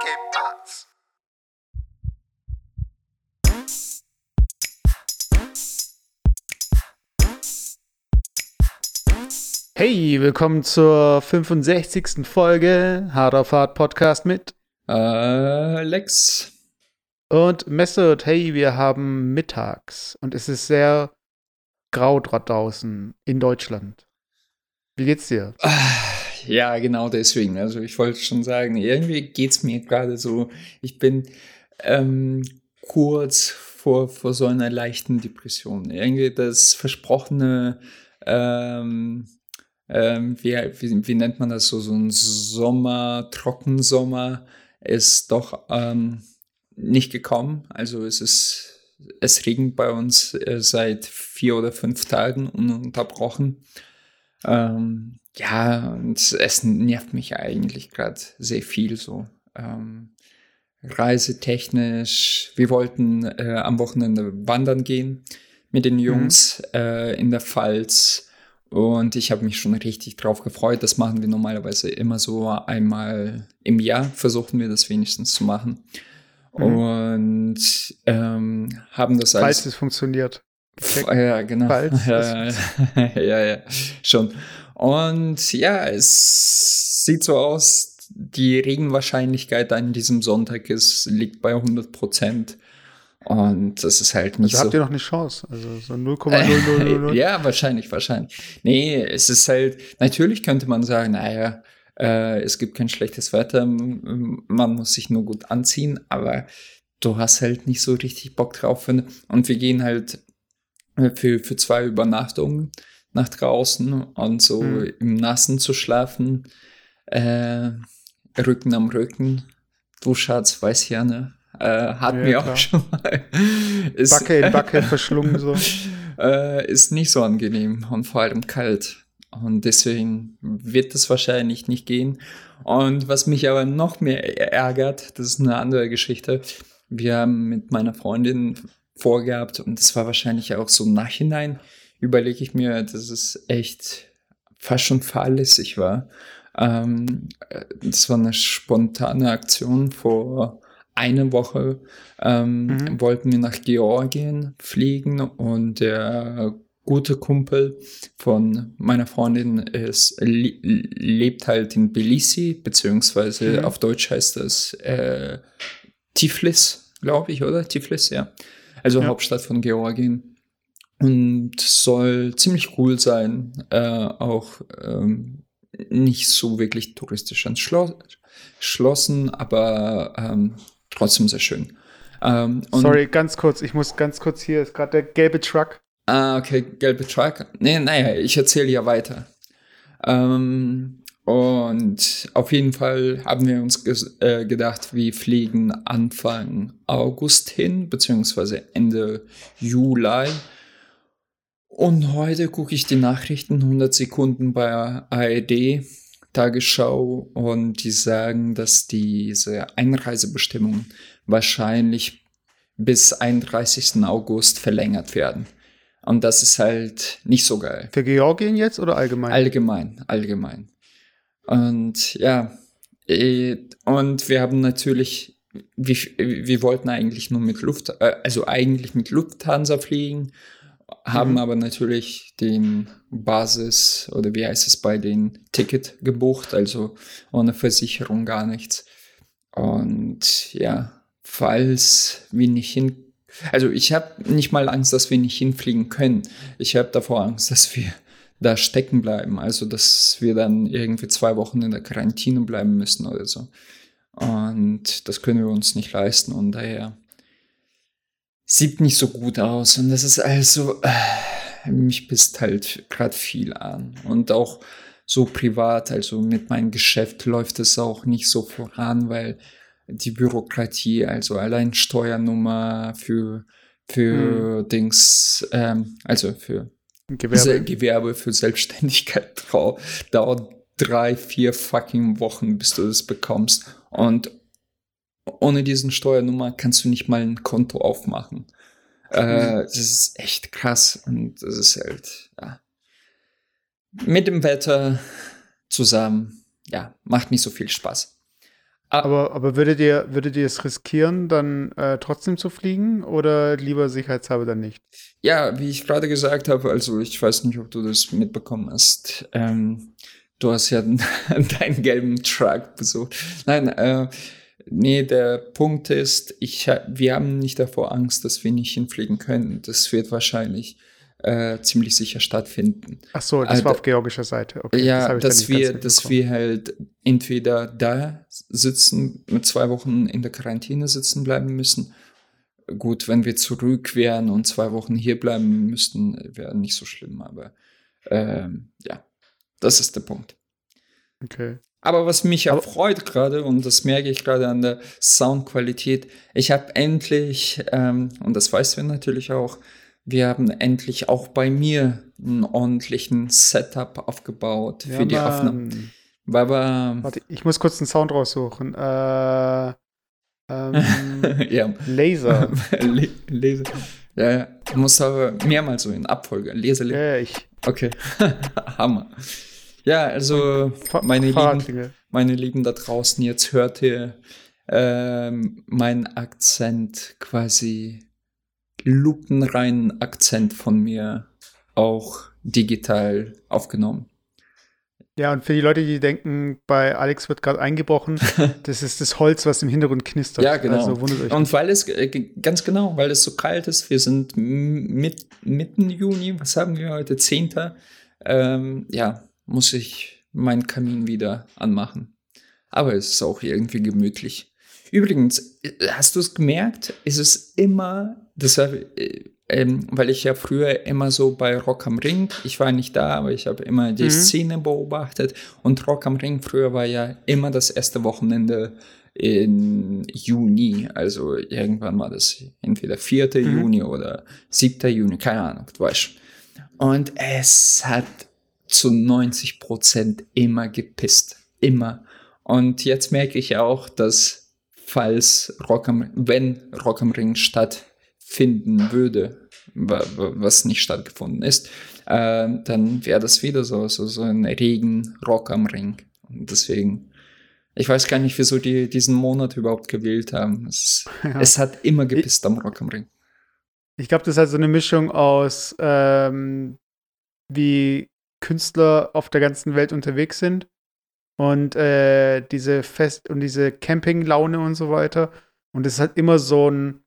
¿Qué pasa? Hey, willkommen zur 65. Folge Hard auf Hard Podcast mit Äh, Lex. und Mesut. Hey, wir haben mittags und es ist sehr grau dra- draußen in Deutschland. Wie geht's dir? Ah, Ja, genau deswegen. Also ich wollte schon sagen, irgendwie geht's mir gerade so. Ich bin ähm, kurz vor, vor so einer leichten Depression. Irgendwie das versprochene, ähm, ähm, wie, wie, wie nennt man das so, so ein Sommer, Trockensommer ist doch ähm, nicht gekommen. Also es ist, es regnet bei uns äh, seit vier oder fünf Tagen ununterbrochen. Ähm, ja, und es nervt mich eigentlich gerade sehr viel so. Ähm, reisetechnisch, wir wollten äh, am Wochenende wandern gehen mit den Jungs äh, in der Pfalz und ich habe mich schon richtig drauf gefreut. Das machen wir normalerweise immer so einmal im Jahr, versuchen wir das wenigstens zu machen. Und ähm, haben das Falls als es funktioniert. F- Ja, genau. Falls Ja, ja, ja, schon. Und ja, es sieht so aus, die Regenwahrscheinlichkeit an diesem Sonntag ist, liegt bei 100 Prozent. Und das ist halt nicht Also habt ihr so. noch eine Chance. Also so 0,0000. ja, wahrscheinlich, wahrscheinlich. Nee, es ist halt, natürlich könnte man sagen, naja, äh, es gibt kein schlechtes Wetter, man muss sich nur gut anziehen, aber du hast halt nicht so richtig Bock drauf. Und wir gehen halt für, für zwei Übernachtungen nach draußen und so Hm. im Nassen zu schlafen, äh, Rücken am Rücken. Du Schatz, weiß ja, ne? Äh, hat Ja, mir klar. auch schon mal. Ist- Backe in Backe verschlungen so. äh, ist nicht so angenehm und vor allem kalt. Und deswegen wird es wahrscheinlich nicht gehen. Und was mich aber noch mehr ärgert, das ist eine andere Geschichte. Wir haben mit meiner Freundin vorgehabt, und das war wahrscheinlich auch so im Nachhinein, überlege ich mir, dass es echt fast schon fahrlässig war. Ähm, äh, das war eine spontane Aktion vor einer Woche. Ähm, Mhm. Wollten wir nach Georgien fliegen und der gute Kumpel von meiner Freundin ist, le lebt halt in Tbilisi, beziehungsweise Mhm. auf Deutsch heißt das äh, Tiflis, glaube ich, oder? Tiflis, ja. Also Ja. Hauptstadt von Georgien. Und soll ziemlich cool sein, äh, auch ähm, nicht so wirklich touristisch entschlossen, aber ähm, trotzdem sehr schön. Ähm, Sorry, ganz kurz. Ich muss ganz kurz hier, ist gerade der gelbe Truck. Ah, okay, gelbe Truck. Nee, naja, ich erzähle ja weiter. Ähm, und auf jeden Fall haben wir uns äh, gedacht, wir fliegen Anfang August hin, beziehungsweise Ende Juli. Und heute gucke ich die Nachrichten 100 Sekunden bei ARD, Tagesschau, und die sagen, dass diese Einreisebestimmungen wahrscheinlich bis 31. August verlängert werden. Und das ist halt nicht so geil. Für Georgien jetzt oder allgemein? Allgemein, allgemein. Und ja, eh, und wir haben natürlich, wir, wir wollten eigentlich nur mit Luft, äh, also eigentlich mit Lufthansa fliegen, haben Mhm. aber natürlich den Basis oder wie heißt es bei den Ticket gebucht, also ohne Versicherung gar nichts. Und ja, falls wir nicht hin, also ich habe nicht mal Angst, dass wir nicht hinfliegen können. Ich habe davor Angst, dass wir da stecken bleiben, also dass wir dann irgendwie zwei Wochen in der Quarantäne bleiben müssen oder so. Und das können wir uns nicht leisten und daher sieht nicht so gut aus. Und das ist also, äh, mich pisst halt gerade viel an. Und auch so privat, also mit meinem Geschäft läuft es auch nicht so voran, weil die Bürokratie, also allein Steuernummer für, für Dings, ähm, also für Gewerbe. Se- Gewerbe für Selbstständigkeit dauert drei, vier fucking Wochen, bis du das bekommst. Und ohne diesen Steuernummer kannst du nicht mal ein Konto aufmachen. Äh, das ist echt krass. Und das ist halt, ja. Mit dem Wetter zusammen, ja, macht nicht so viel Spaß. Ah. Aber, aber würdet ihr, würdet ihr es riskieren, dann äh, trotzdem zu fliegen oder lieber sicherheitshalber dann nicht? Ja, wie ich gerade gesagt habe, also ich weiß nicht, ob du das mitbekommen hast. Ähm, du hast ja deinen gelben Truck besucht. Nein, äh, nee, der Punkt ist, ich, wir haben nicht davor Angst, dass wir nicht hinfliegen können. Das wird wahrscheinlich äh, ziemlich sicher stattfinden. Ach so, das Also, war auf georgischer Seite. Okay, ja, das dass wir, dass wir halt entweder da sitzen, mit zwei Wochen in der Quarantäne sitzen bleiben müssen. Gut, wenn wir zurück wären und zwei Wochen hier bleiben müssten, wäre nicht so schlimm, aber ähm, ja, das ist der Punkt. Okay. Aber was mich Aber- erfreut gerade, und das merke ich gerade an der Soundqualität, ich habe endlich, ähm, und das weißt du natürlich auch, wir haben endlich auch bei mir einen ordentlichen Setup aufgebaut für Ja, die Aufnahme. Mann. Weil wir, Warte, ich muss kurz einen Sound raussuchen. Äh, ähm, ja, Laser. Le lese. Ja, ja, du musst aber mehrmals so in Abfolge. Lese, Ja, ja, ich. Okay. Hammer. Ja, also meine Lieben, meine Lieben da draußen, jetzt hört ihr ähm, meinen Akzent quasi lupenreinen Akzent von mir auch digital aufgenommen. Ja, und für die Leute, die denken, bei Alex wird gerade eingebrochen, das ist das Holz, was im Hintergrund knistert. Ja, genau. Also. Und weil es, äh, ganz genau, weil es so kalt ist, wir sind mit, mitten Juni, was haben wir heute, 10. Ähm, ja, muss ich meinen Kamin wieder anmachen. Aber es ist auch irgendwie gemütlich. Übrigens, äh, hast du es gemerkt? Es ist immer, deshalb, äh, ähm, weil ich ja früher immer so bei Rock am Ring, ich war nicht da, aber ich habe immer die Mhm. Szene beobachtet und Rock am Ring früher war ja immer das erste Wochenende in Juni, also irgendwann war das entweder 4. Mhm. Juni oder 7. Juni, keine Ahnung, du weißt. Und es hat zu 90 Prozent immer gepisst, immer. Und jetzt merke ich auch, dass falls Rock am, wenn Rock am Ring stattfinden würde, wa- wa- was nicht stattgefunden ist, äh, dann wäre das wieder so, so, so ein Regen Rock am Ring. Und deswegen, ich weiß gar nicht, wieso die diesen Monat überhaupt gewählt haben. Es, Ja. es hat immer gepisst am Rock am Ring. Ich glaube, das ist halt so eine Mischung aus, ähm, wie Künstler auf der ganzen Welt unterwegs sind und äh, diese Fest- und diese Campinglaune und so weiter. Und es halt immer so ein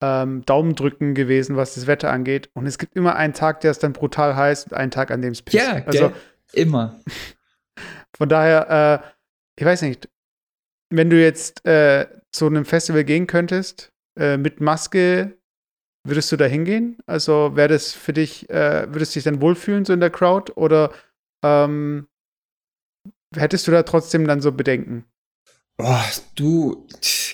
ähm, Daumendrücken gewesen, was das Wetter angeht. Und es gibt immer einen Tag, der ist dann brutal heiß und einen Tag, an dem es pisst. Ja, also gell? immer. von daher, äh, ich weiß nicht, wenn du jetzt äh, zu einem Festival gehen könntest, äh, mit Maske, würdest du da hingehen? Also wäre das für dich, äh, würdest du dich dann wohlfühlen so in der Crowd oder ähm, hättest du da trotzdem dann so Bedenken? Oh, du,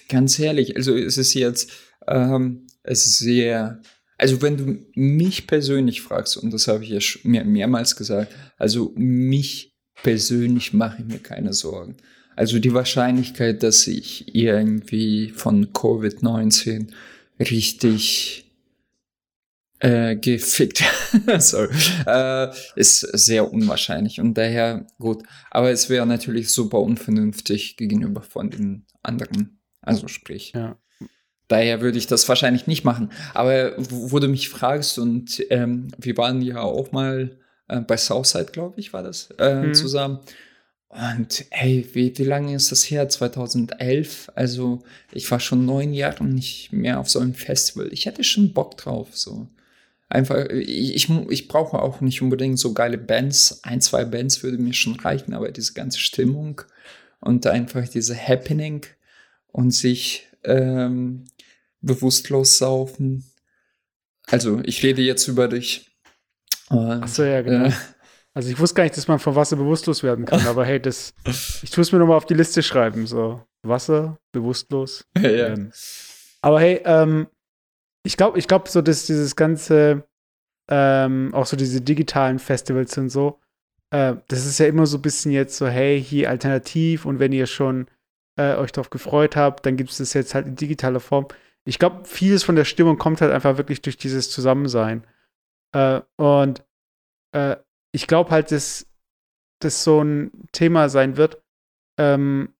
ganz ehrlich, also es ist jetzt, ähm, es ist sehr, also wenn du mich persönlich fragst, und das habe ich ja mehr, mehrmals gesagt, also mich persönlich mache ich mir keine Sorgen. Also die Wahrscheinlichkeit, dass ich irgendwie von Covid-19 richtig äh, gefickt, sorry, äh, ist sehr unwahrscheinlich und daher gut. Aber es wäre natürlich super unvernünftig gegenüber von den anderen. Also sprich. Ja. Daher würde ich das wahrscheinlich nicht machen. Aber wo, wo du mich fragst und ähm, wir waren ja auch mal äh, bei Southside, glaube ich, war das äh, Mhm. zusammen. Und hey, wie, wie lange ist das her? 2011? Also ich war schon neun Jahre nicht mehr auf so einem Festival. Ich hätte schon Bock drauf, so. Einfach, ich, ich, brauche auch nicht unbedingt so geile Bands. Ein, zwei Bands würde mir schon reichen, aber diese ganze Stimmung und einfach diese Happening und sich ähm, bewusstlos saufen. Also, ich rede jetzt über dich. Und, Achso, ja, genau. äh, Also ich wusste gar nicht, dass man von Wasser bewusstlos werden kann, aber hey, das, ich tue es mir nochmal auf die Liste schreiben, so Wasser, bewusstlos. ja. werden. Aber hey, ähm, ich glaube, ich glaube so, dass dieses ganze, ähm, auch so diese digitalen Festivals und so, äh, das ist ja immer so ein bisschen jetzt so, hey, hier alternativ und wenn ihr schon äh, euch darauf gefreut habt, dann gibt es das jetzt halt in digitaler Form. Ich glaube, vieles von der Stimmung kommt halt einfach wirklich durch dieses Zusammensein. Äh, und äh, ich glaube halt, dass das so ein Thema sein wird, ähm,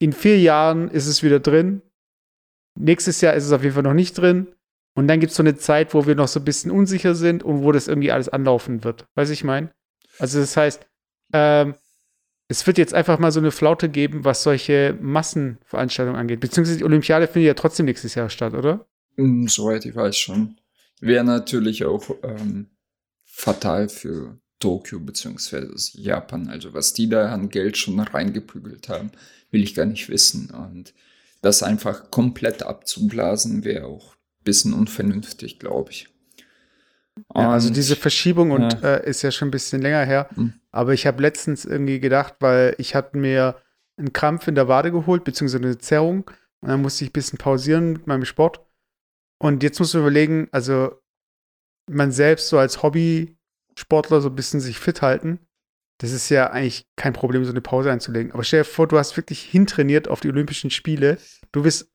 in vier Jahren ist es wieder drin. Nächstes Jahr ist es auf jeden Fall noch nicht drin. Und dann gibt es so eine Zeit, wo wir noch so ein bisschen unsicher sind und wo das irgendwie alles anlaufen wird. Weiß ich mein? Also das heißt, ähm, es wird jetzt einfach mal so eine Flaute geben, was solche Massenveranstaltungen angeht. Beziehungsweise die Olympiade findet ja trotzdem nächstes Jahr statt, oder? Mm, soweit ich weiß schon. Wäre natürlich auch ähm, fatal für Tokio beziehungsweise Japan. Also was die da an Geld schon reingeprügelt haben, will ich gar nicht wissen. Und das einfach komplett abzublasen, wäre auch ein bisschen unvernünftig, glaube ich. Ja, also diese Verschiebung und ja. Äh, ist ja schon ein bisschen länger her. Mhm. Aber ich habe letztens irgendwie gedacht, weil ich hatte mir einen Krampf in der Wade geholt, beziehungsweise eine Zerrung. Und dann musste ich ein bisschen pausieren mit meinem Sport. Und jetzt musst du überlegen, also man selbst so als Hobby-Sportler so ein bisschen sich fit halten. Das ist ja eigentlich kein Problem, so eine Pause einzulegen. Aber stell dir vor, du hast wirklich hintrainiert auf die Olympischen Spiele. Du bist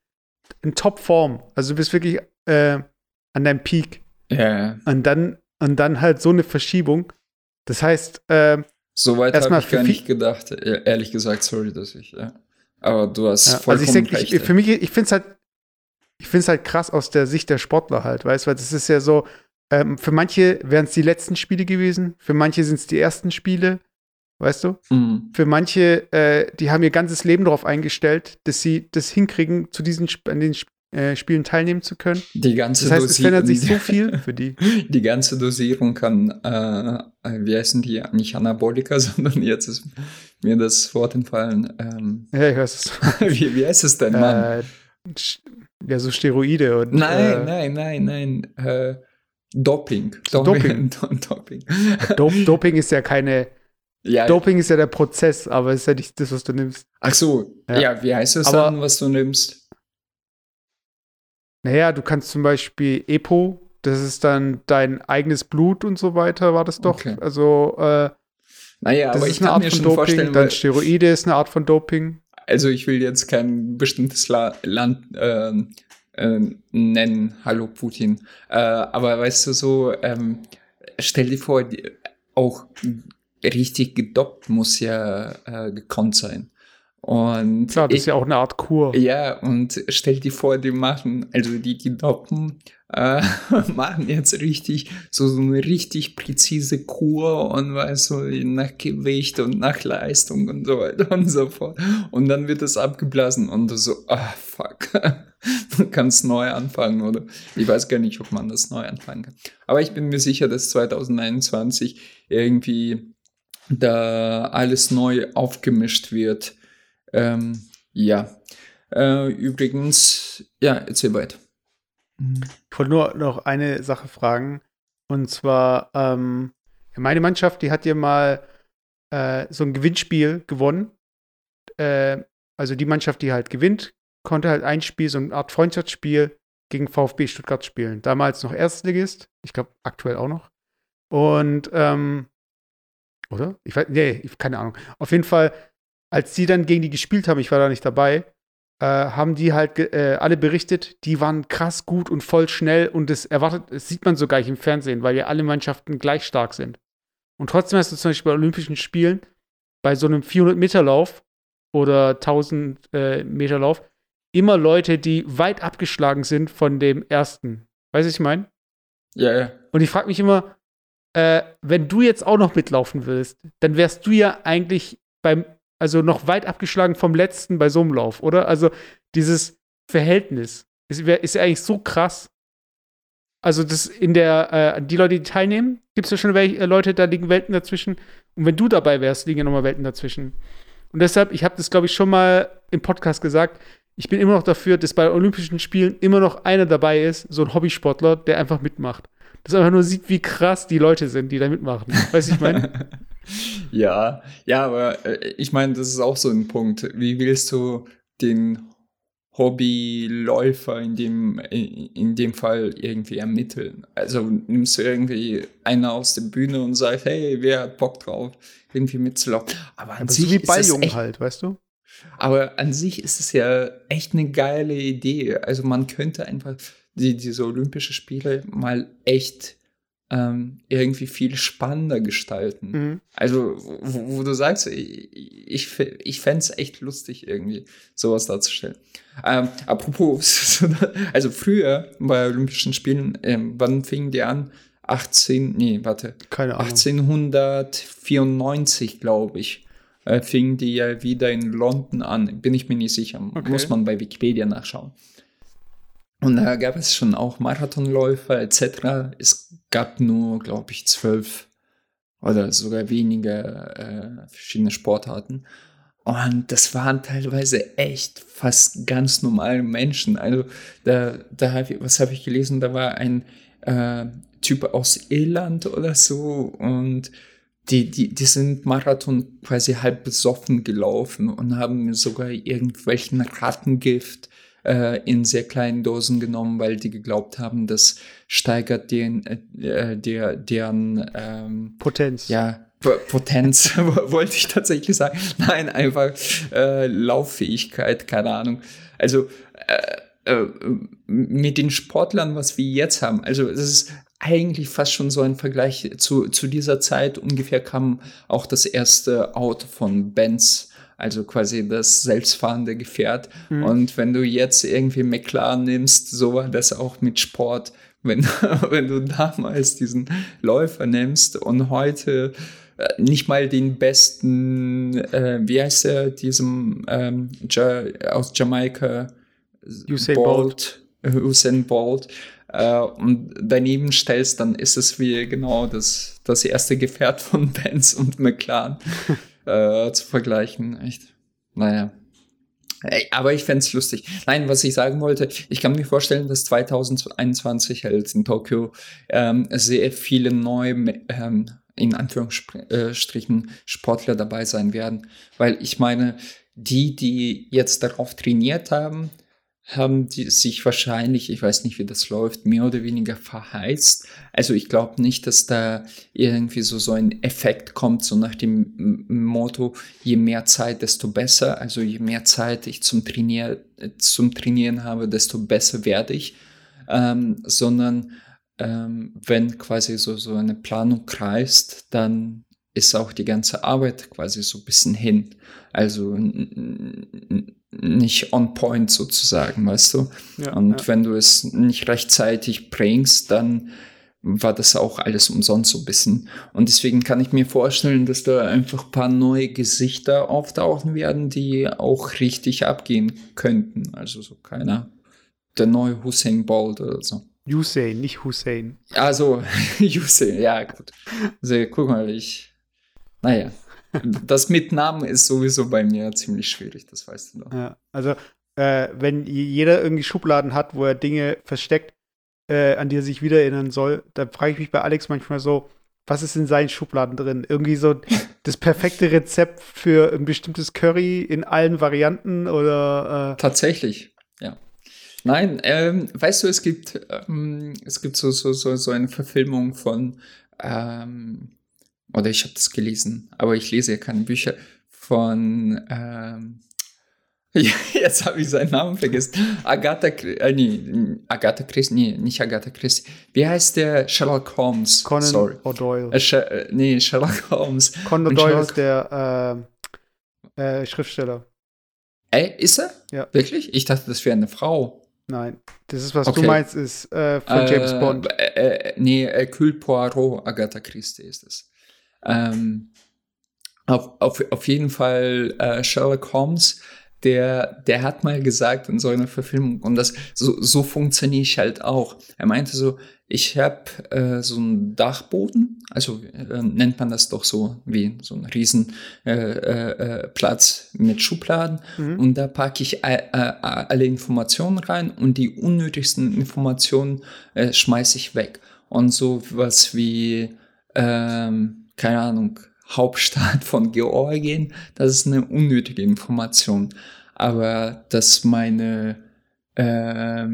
in Topform. Also du bist wirklich äh, an deinem Peak. Ja. Und dann, und dann halt so eine Verschiebung. Das heißt, äh, Soweit habe ich gar nicht gedacht. Ehrlich gesagt, sorry, dass ich, ja. Aber du hast ja, vollkommen also ich recht. Ich, für mich, ich finde es halt, ich finde es halt krass aus der Sicht der Sportler halt, weißt du, weil das ist ja so, ähm, für manche wären es die letzten Spiele gewesen, für manche sind es die ersten Spiele, weißt du? Mhm. Für manche, äh, die haben ihr ganzes Leben darauf eingestellt, dass sie das hinkriegen, zu diesen an den äh, Spielen teilnehmen zu können. Die ganze das heißt, es verändert sich so viel für die. Die ganze Dosierung kann, äh, äh, wie heißen die, nicht Anabolika, sondern jetzt ist mir das Wort entfallen. Ähm, ja, ich weiß es. wie, wie heißt es denn, Mann? Äh, ja, so Steroide und. Nein, äh, nein, nein, nein. Doping. Doping. Doping. Doping. Doping ist ja keine. Ja, Doping ist ja der Prozess, aber ist ja nicht das, was du nimmst. Ach so, ja, ja wie heißt es aber, dann, was du nimmst? Naja, du kannst zum Beispiel EPO, das ist dann dein eigenes Blut und so weiter, war das doch. Okay. Also, äh, naja, das aber ist ich eine kann Art mir von schon Doping, vorstellen, dann Steroide ist eine Art von Doping. Also ich will jetzt kein bestimmtes La Land äh, äh, nennen, hallo Putin. Äh, aber weißt du so, ähm, stell dir vor, die, auch richtig gedoppt muss ja äh, gekonnt sein. Und Klar, das ich, ist ja auch eine Art Kur. Ja, und stell dir vor, die machen, also die, die Doppen äh, machen jetzt richtig, so, so eine richtig präzise Kur und weißt du, nach Gewicht und nach Leistung und so weiter und so fort. Und dann wird das abgeblasen und du so, ah, fuck. du kannst neu anfangen oder ich weiß gar nicht, ob man das neu anfangen kann. Aber ich bin mir sicher, dass 2021 irgendwie da alles neu aufgemischt wird ähm, ja. Äh, übrigens, ja, erzähl weiter. Ich wollte nur noch eine Sache fragen. Und zwar, ähm, meine Mannschaft, die hat ja mal äh, so ein Gewinnspiel gewonnen. Äh, also die Mannschaft, die halt gewinnt, konnte halt ein Spiel, so eine Art Freundschaftsspiel gegen VfB Stuttgart spielen. Damals noch Erstligist, ich glaube aktuell auch noch. Und, ähm, oder? Ich weiß, nee, keine Ahnung. Auf jeden Fall als die dann gegen die gespielt haben, ich war da nicht dabei, äh, haben die halt äh, alle berichtet, die waren krass gut und voll schnell und das erwartet, das sieht man sogar im Fernsehen, weil ja alle Mannschaften gleich stark sind. Und trotzdem hast du zum Beispiel bei Olympischen Spielen bei so einem 400-Meter-Lauf oder 1000-Meter-Lauf äh, immer Leute, die weit abgeschlagen sind von dem ersten. Weißt du, was ich meine? Ja, ja. Und ich frage mich immer, äh, wenn du jetzt auch noch mitlaufen willst, dann wärst du ja eigentlich beim also noch weit abgeschlagen vom letzten bei so einem Lauf, oder? Also dieses Verhältnis ist, ist ja eigentlich so krass. Also das in der, äh, die Leute, die teilnehmen, gibt es ja schon welche, äh, Leute, da liegen Welten dazwischen. Und wenn du dabei wärst, liegen ja nochmal Welten dazwischen. Und deshalb, ich habe das, glaube ich, schon mal im Podcast gesagt, ich bin immer noch dafür, dass bei Olympischen Spielen immer noch einer dabei ist, so ein Hobbysportler, der einfach mitmacht. Dass einfach nur sieht, wie krass die Leute sind, die da mitmachen. Weißt du, ich meine? ja, ja, aber äh, ich meine, das ist auch so ein Punkt. Wie willst du den Hobbyläufer in dem, in dem Fall irgendwie ermitteln? Also nimmst du irgendwie einer aus der Bühne und sagst, hey, wer hat Bock drauf, irgendwie mitzulaufen? Aber an sich wie Balljungen halt, weißt du? Aber an sich ist es ja echt eine geile Idee. Also man könnte einfach die, diese Olympische Spiele mal echt ähm, irgendwie viel spannender gestalten. Mhm. Also, wo, wo, du sagst, ich, ich, ich fände es echt lustig, irgendwie sowas darzustellen. Ähm, apropos, also früher bei Olympischen Spielen, ähm, wann fingen die an? 18, nee, warte. Keine Ahnung. 1894, glaube ich, äh, fingen die ja wieder in London an. Bin ich mir nicht sicher. Okay. Muss man bei Wikipedia nachschauen. Und da gab es schon auch Marathonläufer etc. Es gab nur, glaube ich, zwölf oder sogar weniger äh, verschiedene Sportarten. Und das waren teilweise echt fast ganz normale Menschen. Also da, da hab ich, was habe ich gelesen? Da war ein äh, Typ aus Irland oder so und die, die, die sind Marathon quasi halb besoffen gelaufen und haben sogar irgendwelchen Rattengift äh, in sehr kleinen Dosen genommen, weil die geglaubt haben, das steigert den, äh, der, deren ähm, Potenz. Ja, Potenz, wollte ich tatsächlich sagen. Nein, einfach äh, Lauffähigkeit, keine Ahnung. Also äh, äh, mit den Sportlern, was wir jetzt haben, also es ist eigentlich fast schon so ein Vergleich zu, zu dieser Zeit. Ungefähr kam auch das erste Auto von Benz, also quasi das selbstfahrende Gefährt. Mhm. Und wenn du jetzt irgendwie McLaren nimmst, so war das auch mit Sport. Wenn, wenn du damals diesen Läufer nimmst und heute äh, nicht mal den besten, äh, wie heißt er, diesem ähm, ja, aus Jamaika, Usain Bolt, Bolt Usain Bolt, äh, und daneben stellst, dann ist es wie genau das, das erste Gefährt von Benz und McLaren äh, zu vergleichen. Echt. Naja. Aber ich fände lustig. Nein, was ich sagen wollte, ich kann mir vorstellen, dass 2021 halt in Tokio ähm, sehr viele neue, ähm, in Anführungsstrichen, Sportler dabei sein werden. Weil ich meine, die, die jetzt darauf trainiert haben, haben die sich wahrscheinlich, ich weiß nicht, wie das läuft, mehr oder weniger verheizt. Also ich glaube nicht, dass da irgendwie so, so ein Effekt kommt, so nach dem Motto, je mehr Zeit, desto besser. Also je mehr Zeit ich zum, Trainier zum Trainieren habe, desto besser werde ich. Ähm, sondern ähm, wenn quasi so, so eine Planung kreist, dann ist auch die ganze Arbeit quasi so ein bisschen hin. Also nicht on point sozusagen, weißt du? Ja, und ja. wenn du es nicht rechtzeitig bringst, dann war das auch alles umsonst so ein bisschen. Und deswegen kann ich mir vorstellen, dass da einfach ein paar neue Gesichter auftauchen werden, die auch richtig abgehen könnten. Also so keiner. Der neue Hussein Bolt oder so. Hussein, nicht Hussein. Also, Hussein, ja, gut. Also, guck mal, ich. Naja das mit Namen ist sowieso bei mir ziemlich schwierig, das weißt du doch. Ja, also äh, wenn jeder irgendwie Schubladen hat, wo er Dinge versteckt, äh, an die er sich wieder erinnern soll, da frage ich mich bei Alex manchmal so, was ist in seinen Schubladen drin? Irgendwie so das perfekte Rezept für ein bestimmtes Curry in allen Varianten oder äh Tatsächlich, ja. Nein, ähm, weißt du, es gibt, ähm, es gibt so, so, so, so eine Verfilmung von ähm, oder ich habe das gelesen, aber ich lese ja keine Bücher von, ähm, jetzt habe ich seinen Namen vergessen, Agatha, äh, nee, Agatha Christie, nee, nicht Agatha Christie, wie heißt der Sherlock Holmes? Conan Sorry. O'Doyle. Äh, Sh äh, nee, Sherlock Holmes. Conan O'Doyle ist der äh, äh, Schriftsteller. Ey, ist er? Ja. Wirklich? Ich dachte, das wäre eine Frau. Nein, das ist, was okay. du meinst, ist äh, von James Bond. Äh, nee, äh, Kühl Poirot, Agatha Christie ist es. Ähm, auf, auf, auf jeden Fall äh, Sherlock Holmes, der, der hat mal gesagt in so einer Verfilmung, und das so, so funktioniere ich halt auch. Er meinte so, ich habe äh, so einen Dachboden, also äh, nennt man das doch so wie so ein riesen äh, äh, äh Platz mit Schubladen mhm. und da packe ich alle Informationen rein und die unnötigsten Informationen äh, schmeiße ich weg. Und so was wie ähm, keine Ahnung, Hauptstadt von Georgien, das ist eine unnötige Information. Aber dass meine äh,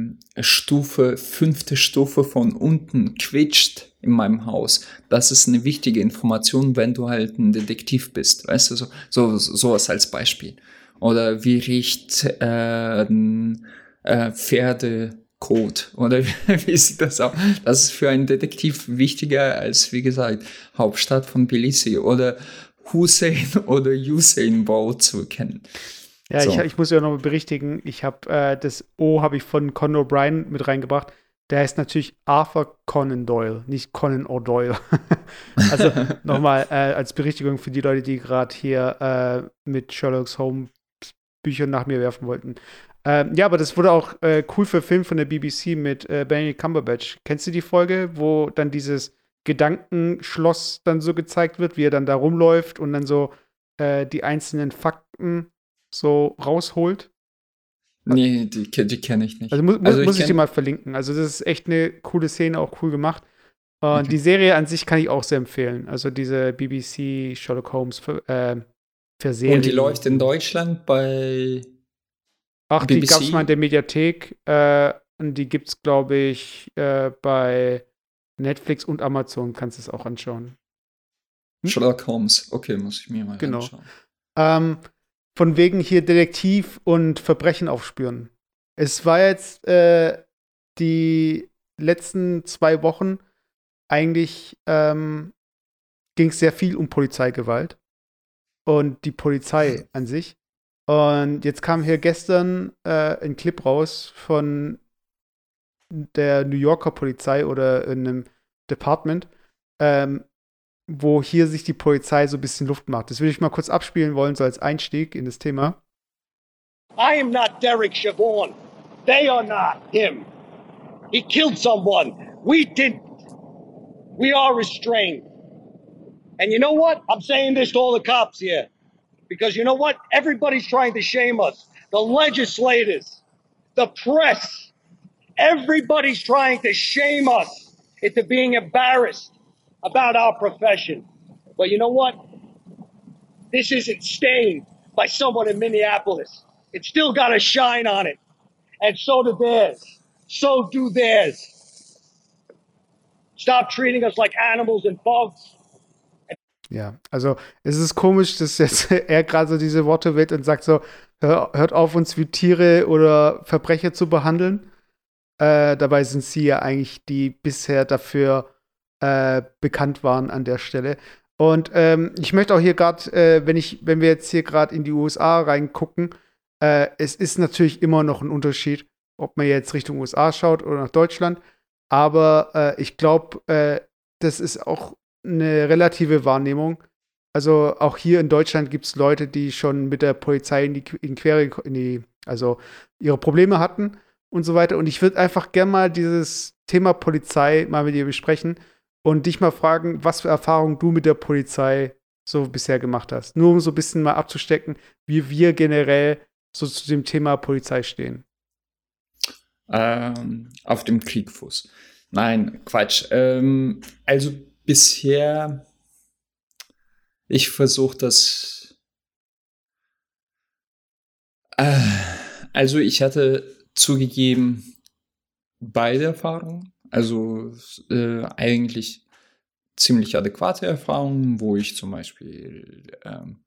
Stufe, fünfte Stufe von unten quitscht in meinem Haus, das ist eine wichtige Information, wenn du halt ein Detektiv bist. Weißt du, so, so sowas als Beispiel. Oder wie riecht äh, äh, Pferde Code oder wie sieht das aus? Das ist für einen Detektiv wichtiger als, wie gesagt, Hauptstadt von Tbilisi oder Hussein oder Usain Bolt zu kennen. Ja, so. ich, ich, muss ja noch mal berichtigen, ich habe äh, das O habe ich von Conan O'Brien mit reingebracht. Der heißt natürlich Arthur Conan Doyle, nicht Conan O'Doyle. also nochmal äh, als Berichtigung für die Leute, die gerade hier äh, mit Sherlock Holmes Büchern nach mir werfen wollten. Ähm, ja, aber das wurde auch äh, cool verfilmt von der BBC mit äh, Benedict Cumberbatch. Kennst du die Folge, wo dann dieses Gedankenschloss dann so gezeigt wird, wie er dann da rumläuft und dann so äh, die einzelnen Fakten so rausholt? Nee, die, die kenne ich nicht. Also, mu also muss ich, ich dir mal verlinken. Also, das ist echt eine coole Szene, auch cool gemacht. Und okay. die Serie an sich kann ich auch sehr empfehlen. Also, diese BBC Sherlock Holmes äh, für Serie. Und die läuft in Deutschland bei. Ach, BBC? die gab es mal in der Mediathek. Äh, und die gibt es, glaube ich, äh, bei Netflix und Amazon. Kannst du es auch anschauen. Hm? Sherlock Holmes. Okay, muss ich mir mal genau. anschauen. Ähm, von wegen hier Detektiv und Verbrechen aufspüren. Es war jetzt äh, die letzten zwei Wochen eigentlich ähm, ging es sehr viel um Polizeigewalt und die Polizei an sich. Und jetzt kam hier gestern äh, ein Clip raus von der New Yorker Polizei oder in einem Department, ähm, wo hier sich die Polizei so ein bisschen Luft macht. Das würde ich mal kurz abspielen wollen, so als Einstieg in das Thema. I am not Derek Chavon. They are not him. He killed someone. We didn't. We are restrained. And you know what? I'm saying this to all the cops here. Because you know what? Everybody's trying to shame us. The legislators, the press, everybody's trying to shame us into being embarrassed about our profession. But you know what? This isn't stained by someone in Minneapolis. It's still got a shine on it. And so do theirs. So do theirs. Stop treating us like animals and bugs. Ja, also es ist komisch, dass jetzt er gerade so diese Worte wählt und sagt so, hör, hört auf, uns wie Tiere oder Verbrecher zu behandeln. Äh, dabei sind sie ja eigentlich die bisher dafür äh, bekannt waren an der Stelle. Und ähm, ich möchte auch hier gerade, äh, wenn ich, wenn wir jetzt hier gerade in die USA reingucken, äh, es ist natürlich immer noch ein Unterschied, ob man jetzt Richtung USA schaut oder nach Deutschland. Aber äh, ich glaube, äh, das ist auch eine relative Wahrnehmung. Also auch hier in Deutschland gibt es Leute, die schon mit der Polizei in die, in Quere, in die, also ihre Probleme hatten und so weiter. Und ich würde einfach gerne mal dieses Thema Polizei mal mit dir besprechen und dich mal fragen, was für Erfahrungen du mit der Polizei so bisher gemacht hast. Nur um so ein bisschen mal abzustecken, wie wir generell so zu dem Thema Polizei stehen. Ähm, auf dem Kriegfuß. Nein, Quatsch. Ähm, also bisher, ich versuche das. Äh, also ich hatte zugegeben beide Erfahrungen. Also äh, eigentlich ziemlich adäquate Erfahrungen, wo ich zum Beispiel ähm,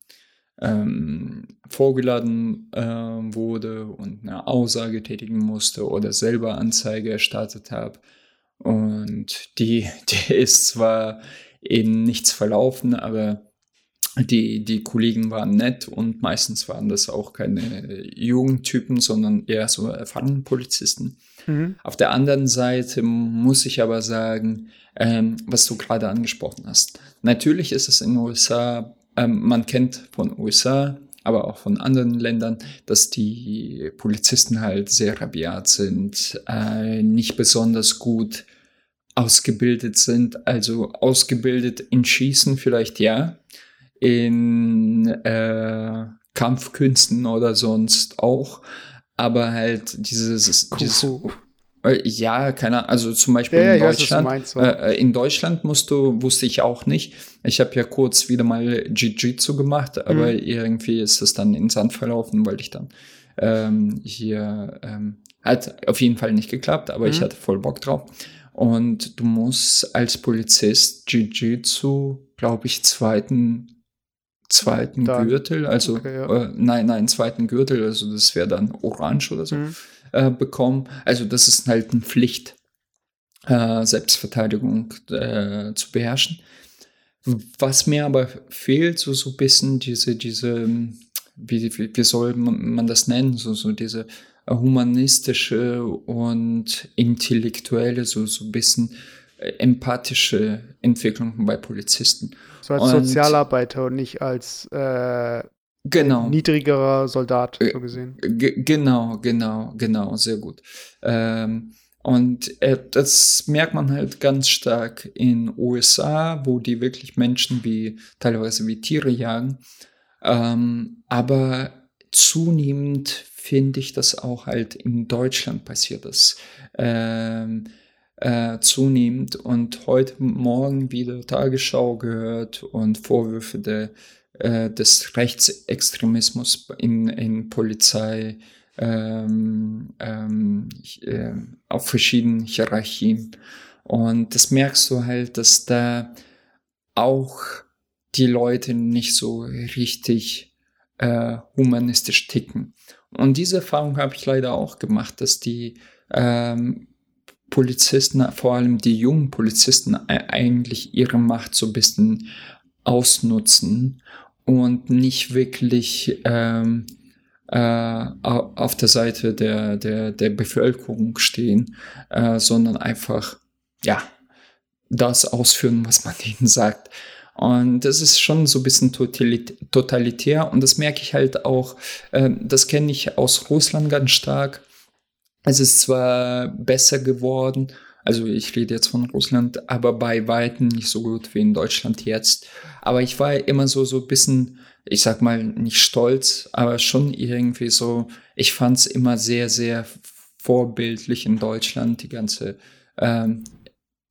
ähm, vorgeladen äh, wurde und eine Aussage tätigen musste oder selber Anzeige erstattet habe. Und die, die ist zwar in nichts verlaufen, aber die, die Kollegen waren nett und meistens waren das auch keine Jugendtypen, sondern eher so erfahrene Polizisten. Mhm. Auf der anderen Seite muss ich aber sagen, ähm, was du gerade angesprochen hast. Natürlich ist es in den USA, ähm, man kennt von USA, aber auch von anderen Ländern, dass die Polizisten halt sehr rabiat sind, äh, nicht besonders gut ausgebildet sind. Also ausgebildet in Schießen vielleicht ja, in äh, Kampfkünsten oder sonst auch. Aber halt dieses, dieses ja, keine Ahnung, also zum Beispiel ja, in ja, Deutschland. Weiß, äh, äh, in Deutschland musst du, wusste ich auch nicht. Ich habe ja kurz wieder mal Jiu-Jitsu gemacht, aber mhm. irgendwie ist es dann in Sand verlaufen, weil ich dann ähm, hier ähm, hat auf jeden Fall nicht geklappt, aber mhm. ich hatte voll Bock drauf. Und du musst als Polizist Jiu-Jitsu, glaube ich, zweiten zweiten Dann- Gürtel, also okay, ja. äh, nein, nein, zweiten Gürtel, also das wäre dann orange oder so, Mhm. Äh, bekommen. Also das ist halt eine Pflicht, äh, Selbstverteidigung äh, zu beherrschen. Was mir aber fehlt, so so ein bisschen diese, diese, ähm, wie, wie, wie soll man man das nennen, so, so diese äh, humanistische und intellektuelle, so, so ein bisschen äh, empathische Entwicklung bei Polizisten. So als Und- Sozialarbeiter und nicht als äh, Genau. niedrigerer Soldat, Äh, so gesehen. Ge- Genau, genau, genau, sehr gut. Ähm, und äh, das merkt man halt ganz stark in USA, wo die wirklich Menschen wie teilweise wie Tiere jagen. Ähm, aber zunehmend finde ich das auch halt in Deutschland passiert das ähm, äh, zunehmend und heute Morgen wieder Tagesschau gehört und Vorwürfe der, äh, des Rechtsextremismus in, in Polizei ähm, ähm, äh, auf verschiedenen Hierarchien. Und das merkst du halt, dass da auch die Leute nicht so richtig äh, humanistisch ticken. Und diese Erfahrung habe ich leider auch gemacht, dass die ähm, Polizisten, vor allem die jungen Polizisten, e- eigentlich ihre Macht so ein bisschen ausnutzen und nicht wirklich ähm, äh, au- auf der Seite der, der, der Bevölkerung stehen, äh, sondern einfach, ja, das ausführen, was man ihnen sagt. Und das ist schon so ein bisschen totalit totalitär und das merke ich halt auch, äh, das kenne ich aus Russland ganz stark. Es ist zwar besser geworden, also ich rede jetzt von Russland, aber bei weitem nicht so gut wie in Deutschland jetzt. Aber ich war immer so, so ein bisschen, ich sag mal, nicht stolz, aber schon irgendwie so, ich fand es immer sehr, sehr vorbildlich in Deutschland, die ganze, ähm,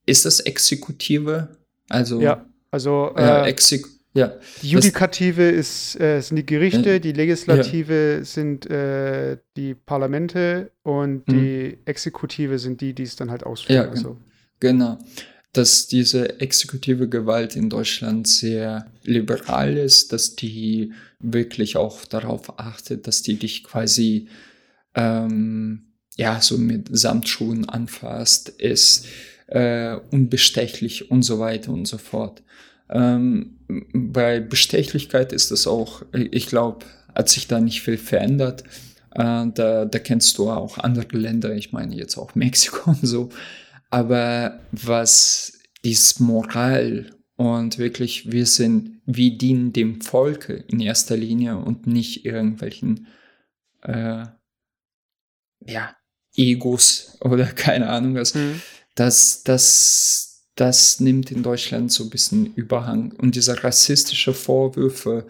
ist das Exekutive? Also, Ja, also äh, äh, Exek ja, die Judikative ist, äh, sind die Gerichte, Äh, die Legislative sind äh, die Parlamente und Mhm. die Exekutive sind die, die es dann halt ausführen. Ja, also, Genau. Dass diese exekutive Gewalt in Deutschland sehr liberal ist, dass die wirklich auch darauf achtet, dass die dich quasi ähm, ja so mit Samtschuhen anfasst, ist äh, unbestechlich und so weiter und so fort. Ähm, bei Bestechlichkeit ist es auch, ich glaube, hat sich da nicht viel verändert. Äh, da, da kennst du auch andere Länder, ich meine jetzt auch Mexiko und so. Aber was ist Moral und wirklich, wir sind, wir dienen dem Volke in erster Linie und nicht irgendwelchen, äh, ja, Egos oder keine Ahnung was. Mhm. Das, das, das nimmt in Deutschland so ein bisschen Überhang. Und diese rassistische Vorwürfe,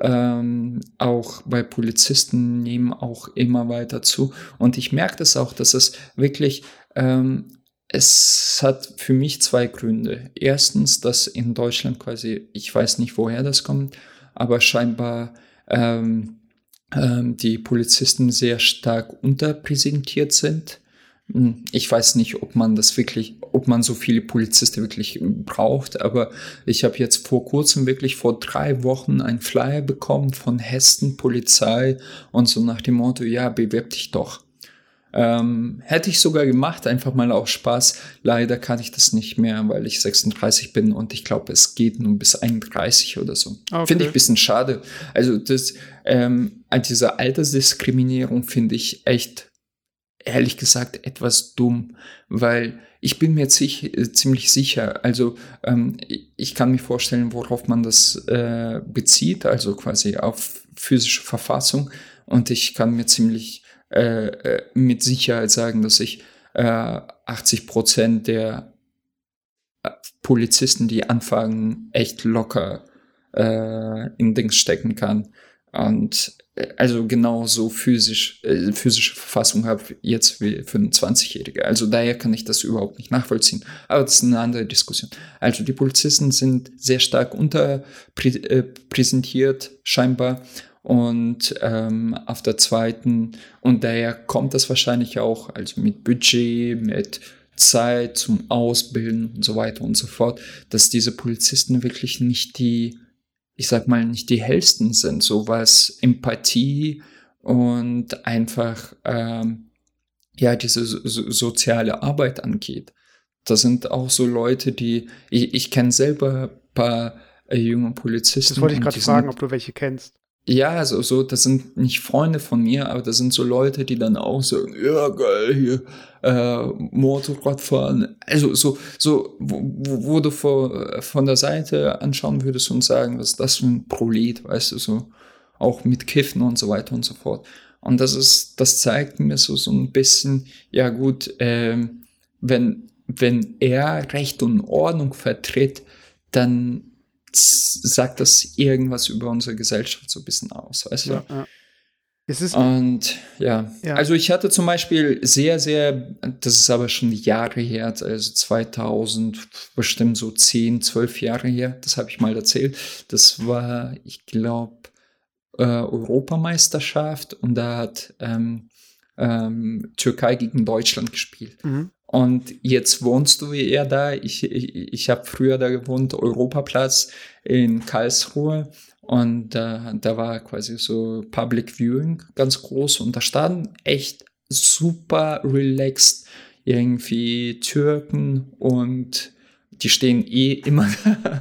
ähm, auch bei Polizisten nehmen auch immer weiter zu. Und ich merke das auch, dass es wirklich, ähm, es hat für mich zwei Gründe. Erstens, dass in Deutschland quasi, ich weiß nicht, woher das kommt, aber scheinbar ähm, ähm, die Polizisten sehr stark unterpräsentiert sind. Hm, Ich weiß nicht, ob man das wirklich, ob man so viele Polizisten wirklich braucht, aber ich habe jetzt vor kurzem wirklich vor drei Wochen einen Flyer bekommen von Hessen Polizei und so nach dem Motto, ja, bewerb dich doch. Ähm, hätte ich sogar gemacht, einfach mal auch Spaß. Leider kann ich das nicht mehr, weil ich 36 bin und ich glaube, es geht nur bis 31 oder so. Okay. Finde ich ein bisschen schade. Also das, ähm, diese Altersdiskriminierung finde ich echt, ehrlich gesagt, etwas dumm, weil ich bin mir sich, äh, ziemlich sicher, also ähm, ich- kann mir vorstellen, worauf man das äh, bezieht, also quasi auf physische Verfassung und ich kann mir ziemlich äh, äh, mit Sicherheit sagen, dass ich äh, 80 Prozent der äh, Polizisten, die anfangen, echt locker äh, in Dings stecken kann. Und äh, also genauso physisch, äh, physische Verfassung habe jetzt wie 25-Jährige. Also daher kann ich das überhaupt nicht nachvollziehen. Aber das ist eine andere Diskussion. Also die Polizisten sind sehr stark unterpräsentiert, scheinbar. Und ähm, auf der zweiten, und daher kommt das wahrscheinlich auch, also mit Budget, mit Zeit zum Ausbilden und so weiter und so fort, dass diese Polizisten wirklich nicht die ich sag mal, nicht die hellsten sind, so was Empathie und einfach, ähm, ja, diese so, soziale Arbeit angeht. Das sind auch so Leute, die, ich, ich kenne selber ein paar äh, junge Polizisten. Das wollte ich gerade fragen, ob du welche kennst. Ja, also so, das sind nicht Freunde von mir, aber das sind so Leute, die dann auch sagen, ja geil, hier äh, Motorrad fahren. Also so, so, wo, wo du vor, von der Seite anschauen würdest und sagen, was ist das für ein Prolet, weißt du, so auch mit Kiffen und so weiter und so fort. Und das ist, das zeigt mir so, so ein bisschen, ja gut, ähm, wenn, wenn er Recht und Ordnung vertritt, dann sagt das irgendwas über unsere Gesellschaft so ein bisschen aus, weißt du? Ja, ja. Es ist und ja. ja, also ich hatte zum Beispiel sehr, sehr, das ist aber schon Jahre her, also 2000, bestimmt so 10, 12 Jahre her, das habe ich mal erzählt. Das war, ich glaube, äh, Europameisterschaft und da hat ähm, ähm, Türkei gegen Deutschland gespielt. Mhm. Und jetzt wohnst du eher da. Ich, ich, ich habe früher da gewohnt, Europaplatz in Karlsruhe. Und äh, da war quasi so Public Viewing ganz groß. Und da standen echt super relaxed irgendwie Türken und die stehen eh immer.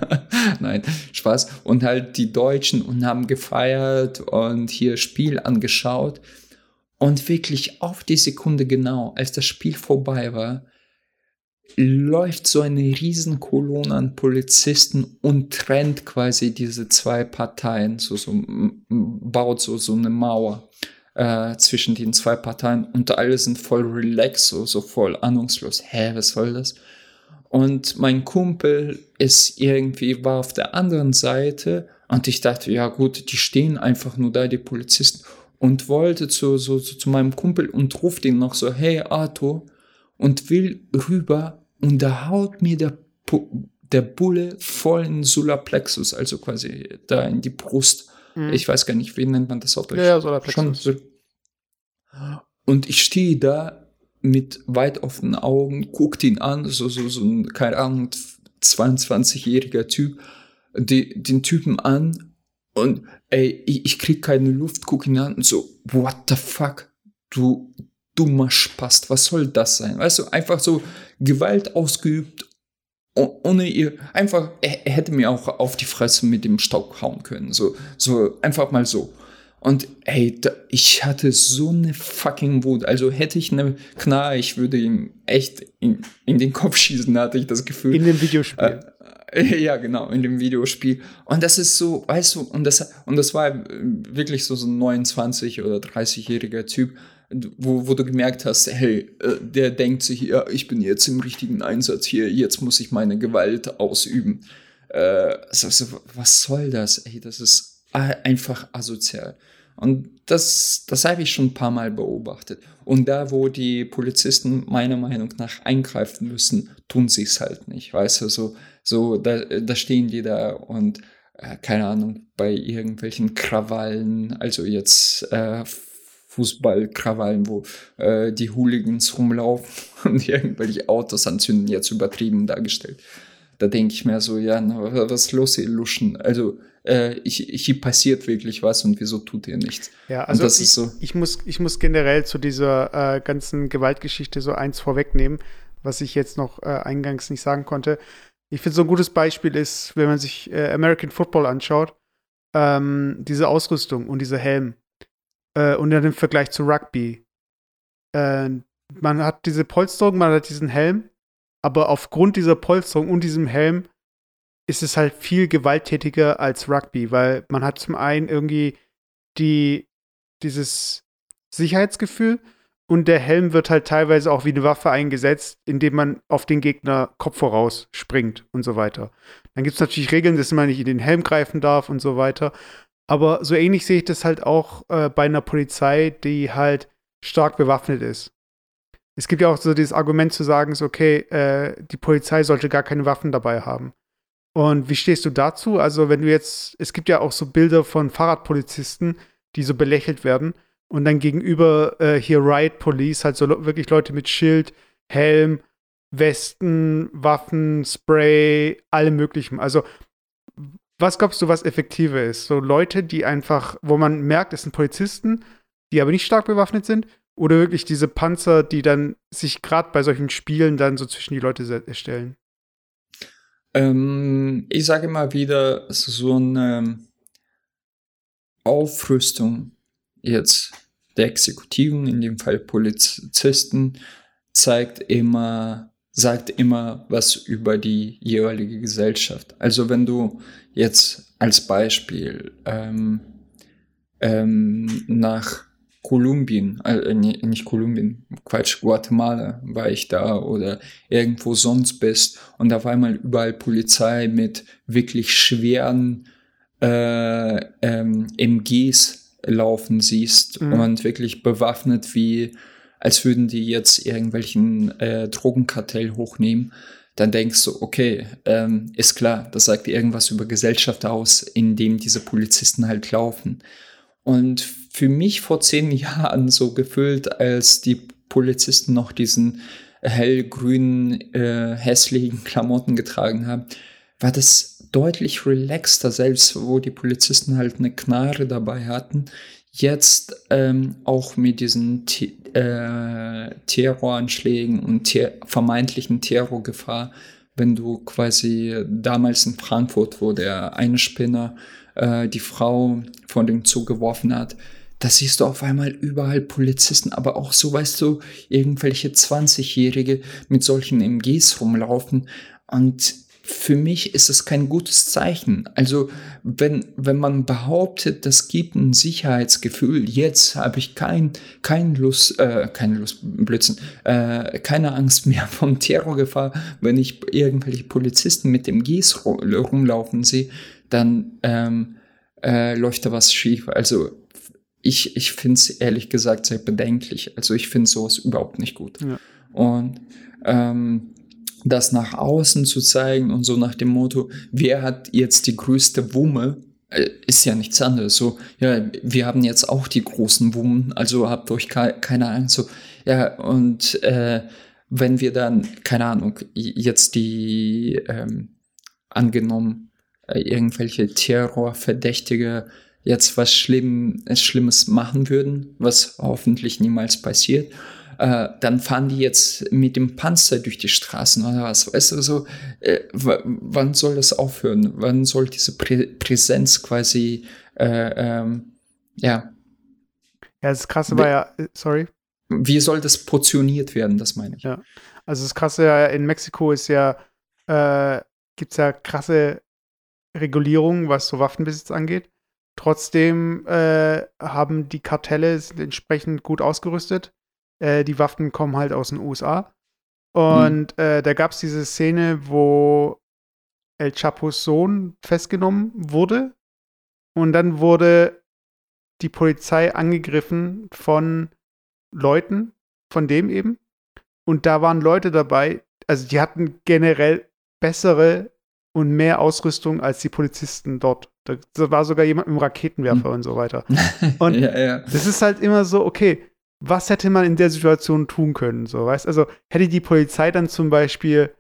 Nein, Spaß. Und halt die Deutschen und haben gefeiert und hier Spiel angeschaut. Und wirklich auf die Sekunde genau, als das Spiel vorbei war, läuft so eine riesen Kolonne an Polizisten und trennt quasi diese zwei Parteien, so, so baut so, so eine Mauer äh, zwischen den zwei Parteien und alle sind voll relaxed, so, so voll ahnungslos. Hä, was soll das? Und mein Kumpel ist irgendwie, war auf der anderen Seite und ich dachte, ja gut, die stehen einfach nur da, die Polizisten und wollte zu, so, so, zu meinem Kumpel und ruft ihn noch so, hey Arthur, und will rüber und da haut mir der, der Bulle voll in Solarplexus, also quasi da in die Brust. Mhm. Ich weiß gar nicht, wie nennt man das auf Deutsch? Ja, Solarplexus. Schon und ich stehe da mit weit offenen Augen, guckt ihn an, so, so, so ein, keine Ahnung, 22-jähriger Typ, die, den Typen an und ey, ich, ich krieg keine Luft, guck ihn an und so, what the fuck? Du dummer Spast, was soll das sein? Weißt du, einfach so Gewalt ausgeübt, ohne ihr, einfach, er, er hätte mir auch auf die Fresse mit dem Staub hauen können, so, so, einfach mal so. Und ey, da, ich hatte so eine fucking Wut. Also hätte ich eine Knarre, ich würde ihm echt in, in den Kopf schießen, hatte ich das Gefühl. In dem Videospiel. Äh, Ja, genau, in dem Videospiel. Und das ist so, weißt du, und das, und das war wirklich so, so ein 29- oder 30-jähriger Typ, wo, wo du gemerkt hast, hey, äh, der denkt sich, ja, ich bin jetzt im richtigen Einsatz hier, jetzt muss ich meine Gewalt ausüben. Äh, also, was soll das? Ey, das ist einfach asozial. Und das, das habe ich schon ein paar Mal beobachtet. Und da, wo die Polizisten meiner Meinung nach eingreifen müssen, tun sie es halt nicht. Weißt du, so, so da, da stehen die da und äh, keine Ahnung, bei irgendwelchen Krawallen, also jetzt äh, Fußballkrawallen, wo äh, die Hooligans rumlaufen und irgendwelche Autos anzünden, jetzt übertrieben dargestellt. Da denke ich mir so, ja, was ist los, ihr Luschen? Also äh, hier passiert wirklich was und wieso tut ihr nichts? Ja, also ich, so ich, muss, ich muss generell zu dieser äh, ganzen Gewaltgeschichte so eins vorwegnehmen, was ich jetzt noch äh, eingangs nicht sagen konnte. Ich finde, so ein gutes Beispiel ist, wenn man sich äh, American Football anschaut, ähm, diese Ausrüstung und dieser Helm. Äh, und dann im Vergleich zu Rugby. Äh, man hat diese Polsterung, man hat diesen Helm, aber aufgrund dieser Polsterung und diesem Helm ist es halt viel gewalttätiger als Rugby, weil man hat zum einen irgendwie die, dieses Sicherheitsgefühl und der Helm wird halt teilweise auch wie eine Waffe eingesetzt, indem man auf den Gegner Kopf voraus springt und so weiter. Dann gibt es natürlich Regeln, dass man nicht in den Helm greifen darf und so weiter. Aber so ähnlich sehe ich das halt auch äh, bei einer Polizei, die halt stark bewaffnet ist. Es gibt ja auch so dieses Argument zu sagen, so, okay, äh, die Polizei sollte gar keine Waffen dabei haben. Und wie stehst du dazu? Also, wenn du jetzt, es gibt ja auch so Bilder von Fahrradpolizisten, die so belächelt werden und dann gegenüber äh, hier Riot Police, halt so wirklich Leute mit Schild, Helm, Westen, Waffen, Spray, allem möglichen. Also, was glaubst du, was effektiver ist? So Leute, die einfach, wo man merkt, es sind Polizisten, die aber nicht stark bewaffnet sind, oder wirklich diese Panzer, die dann sich gerade bei solchen Spielen dann so zwischen die Leute stellen? Ähm, ich sage mal wieder, so eine Aufrüstung jetzt der Exekutiven, in dem Fall Polizisten, zeigt immer, sagt immer was über die jeweilige Gesellschaft. Also wenn du jetzt als Beispiel ähm, ähm, nach Kolumbien, äh, nicht Kolumbien, Quatsch, Guatemala war ich da oder irgendwo sonst bist und auf einmal überall Polizei mit wirklich schweren äh, ähm, MGs laufen siehst mhm. und wirklich bewaffnet wie, als würden die jetzt irgendwelchen äh, Drogenkartell hochnehmen, dann denkst du, okay, ähm, ist klar, das sagt irgendwas über Gesellschaft aus, in dem diese Polizisten halt laufen. Und für mich vor zehn Jahren so gefühlt, als die Polizisten noch diesen hellgrünen, äh, hässlichen Klamotten getragen haben, war das deutlich relaxter, selbst wo die Polizisten halt eine Knarre dabei hatten. Jetzt ähm, auch mit diesen T äh, Terroranschlägen und ter vermeintlichen Terrorgefahr, wenn du quasi damals in Frankfurt, wo der eine Spinner äh, die Frau von dem Zug geworfen hat, da siehst du auf einmal überall Polizisten, aber auch so, weißt du, irgendwelche 20-Jährige mit solchen MGs rumlaufen. Und für mich ist es kein gutes Zeichen. Also wenn, wenn man behauptet, das gibt ein Sicherheitsgefühl, jetzt habe ich kein, kein Lust, äh, keine Lust, Blödsinn, äh, keine Angst mehr vom Terrorgefahr, wenn ich irgendwelche Polizisten mit dem Gis rumlaufen sehe, dann ähm, äh, läuft da was schief. Also ich, ich finde es ehrlich gesagt sehr bedenklich. Also ich finde sowas überhaupt nicht gut. Ja. Und ähm, das nach außen zu zeigen und so nach dem Motto, wer hat jetzt die größte Wumme, äh, ist ja nichts anderes. So, ja, wir haben jetzt auch die großen Wummen, also habt euch keine Angst. So, ja, und äh, wenn wir dann, keine Ahnung, jetzt die ähm, angenommen, äh, irgendwelche Terrorverdächtige jetzt was Schlimm, Schlimmes machen würden, was hoffentlich niemals passiert, äh, dann fahren die jetzt mit dem Panzer durch die Straßen oder was. Weißt du, so, äh, wann soll das aufhören? Wann soll diese Prä Präsenz quasi, äh, ähm, ja. Ja, das Krasse war ja, äh, sorry. Wie soll das portioniert werden, das meine ich. Ja, also das Krasse ja in Mexiko ist ja, äh, gibt es ja krasse Regulierungen, was so Waffenbesitz angeht. Trotzdem äh, haben die Kartelle sind entsprechend gut ausgerüstet. Äh, die Waffen kommen halt aus den USA. Und mhm. äh, da gab es diese Szene, wo El Chapos Sohn festgenommen wurde. Und dann wurde die Polizei angegriffen von Leuten, von dem eben. Und da waren Leute dabei, also die hatten generell bessere und mehr Ausrüstung als die Polizisten dort. Da, war sogar jemand mit einem Raketenwerfer mhm. und so weiter. Und ja, ja. das ist halt immer so, okay, was hätte man in der Situation tun können? So, weißt also hätte die Polizei dann zum Beispiel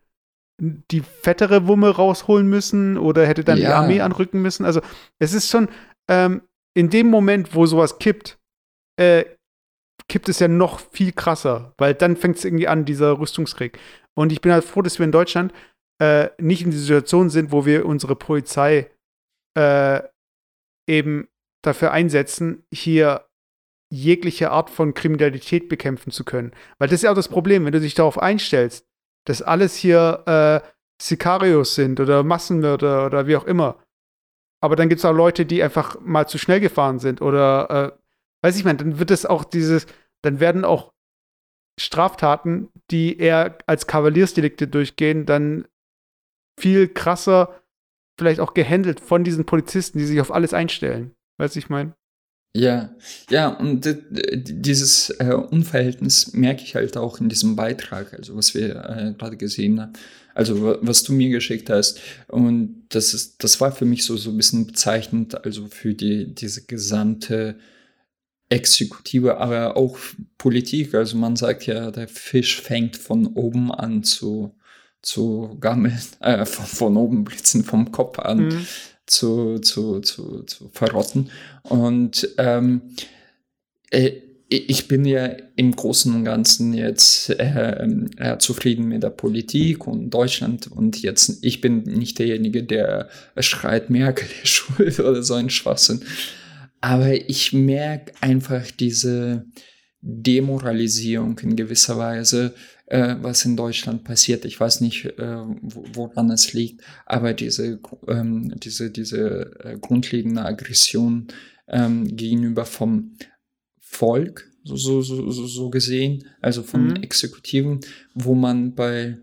die fettere Wumme rausholen müssen oder hätte dann ja. die Armee anrücken müssen? Also es ist schon ähm, in dem Moment, wo sowas kippt, äh, kippt es ja noch viel krasser, weil dann fängt es irgendwie an, dieser Rüstungskrieg. Und ich bin halt froh, dass wir in Deutschland äh, nicht in die Situation sind, wo wir unsere Polizei äh, eben dafür einsetzen, hier jegliche Art von Kriminalität bekämpfen zu können. Weil das ist ja auch das Problem, wenn du dich darauf einstellst, dass alles hier äh, Sicarios sind oder Massenmörder oder wie auch immer. Aber dann gibt es auch Leute, die einfach mal zu schnell gefahren sind oder, äh, weiß ich mal, dann wird es auch dieses, dann werden auch Straftaten, die eher als Kavaliersdelikte durchgehen, dann viel krasser vielleicht auch gehandelt von diesen Polizisten, die sich auf alles einstellen. Weißt du, ich meine? Ja, ja, und dieses äh, Unverhältnis merke ich halt auch in diesem Beitrag, also was wir äh, gerade gesehen haben, also was du mir geschickt hast. Und das ist, das war für mich so, so ein bisschen bezeichnend, also für die, diese gesamte Exekutive, aber auch Politik. Also man sagt ja, der Fisch fängt von oben an zu, zu gammeln, äh, von, von oben blitzen vom Kopf an. Mhm zu, zu, zu, zu verrotten. Und ähm, äh, ich bin ja im Großen und Ganzen jetzt äh, äh, zufrieden mit der Politik und Deutschland und jetzt, ich bin nicht derjenige, der schreit, Merkel ist schuld oder so ein Schwachsinn. Aber ich merke einfach diese Demoralisierung in gewisser Weise, äh, was in Deutschland passiert. Ich weiß nicht, äh, woran es liegt, aber diese, ähm, diese, diese äh, grundlegende Aggression ähm, gegenüber vom Volk, so, so, so, so gesehen, also vom mhm. Exekutiven, wo man bei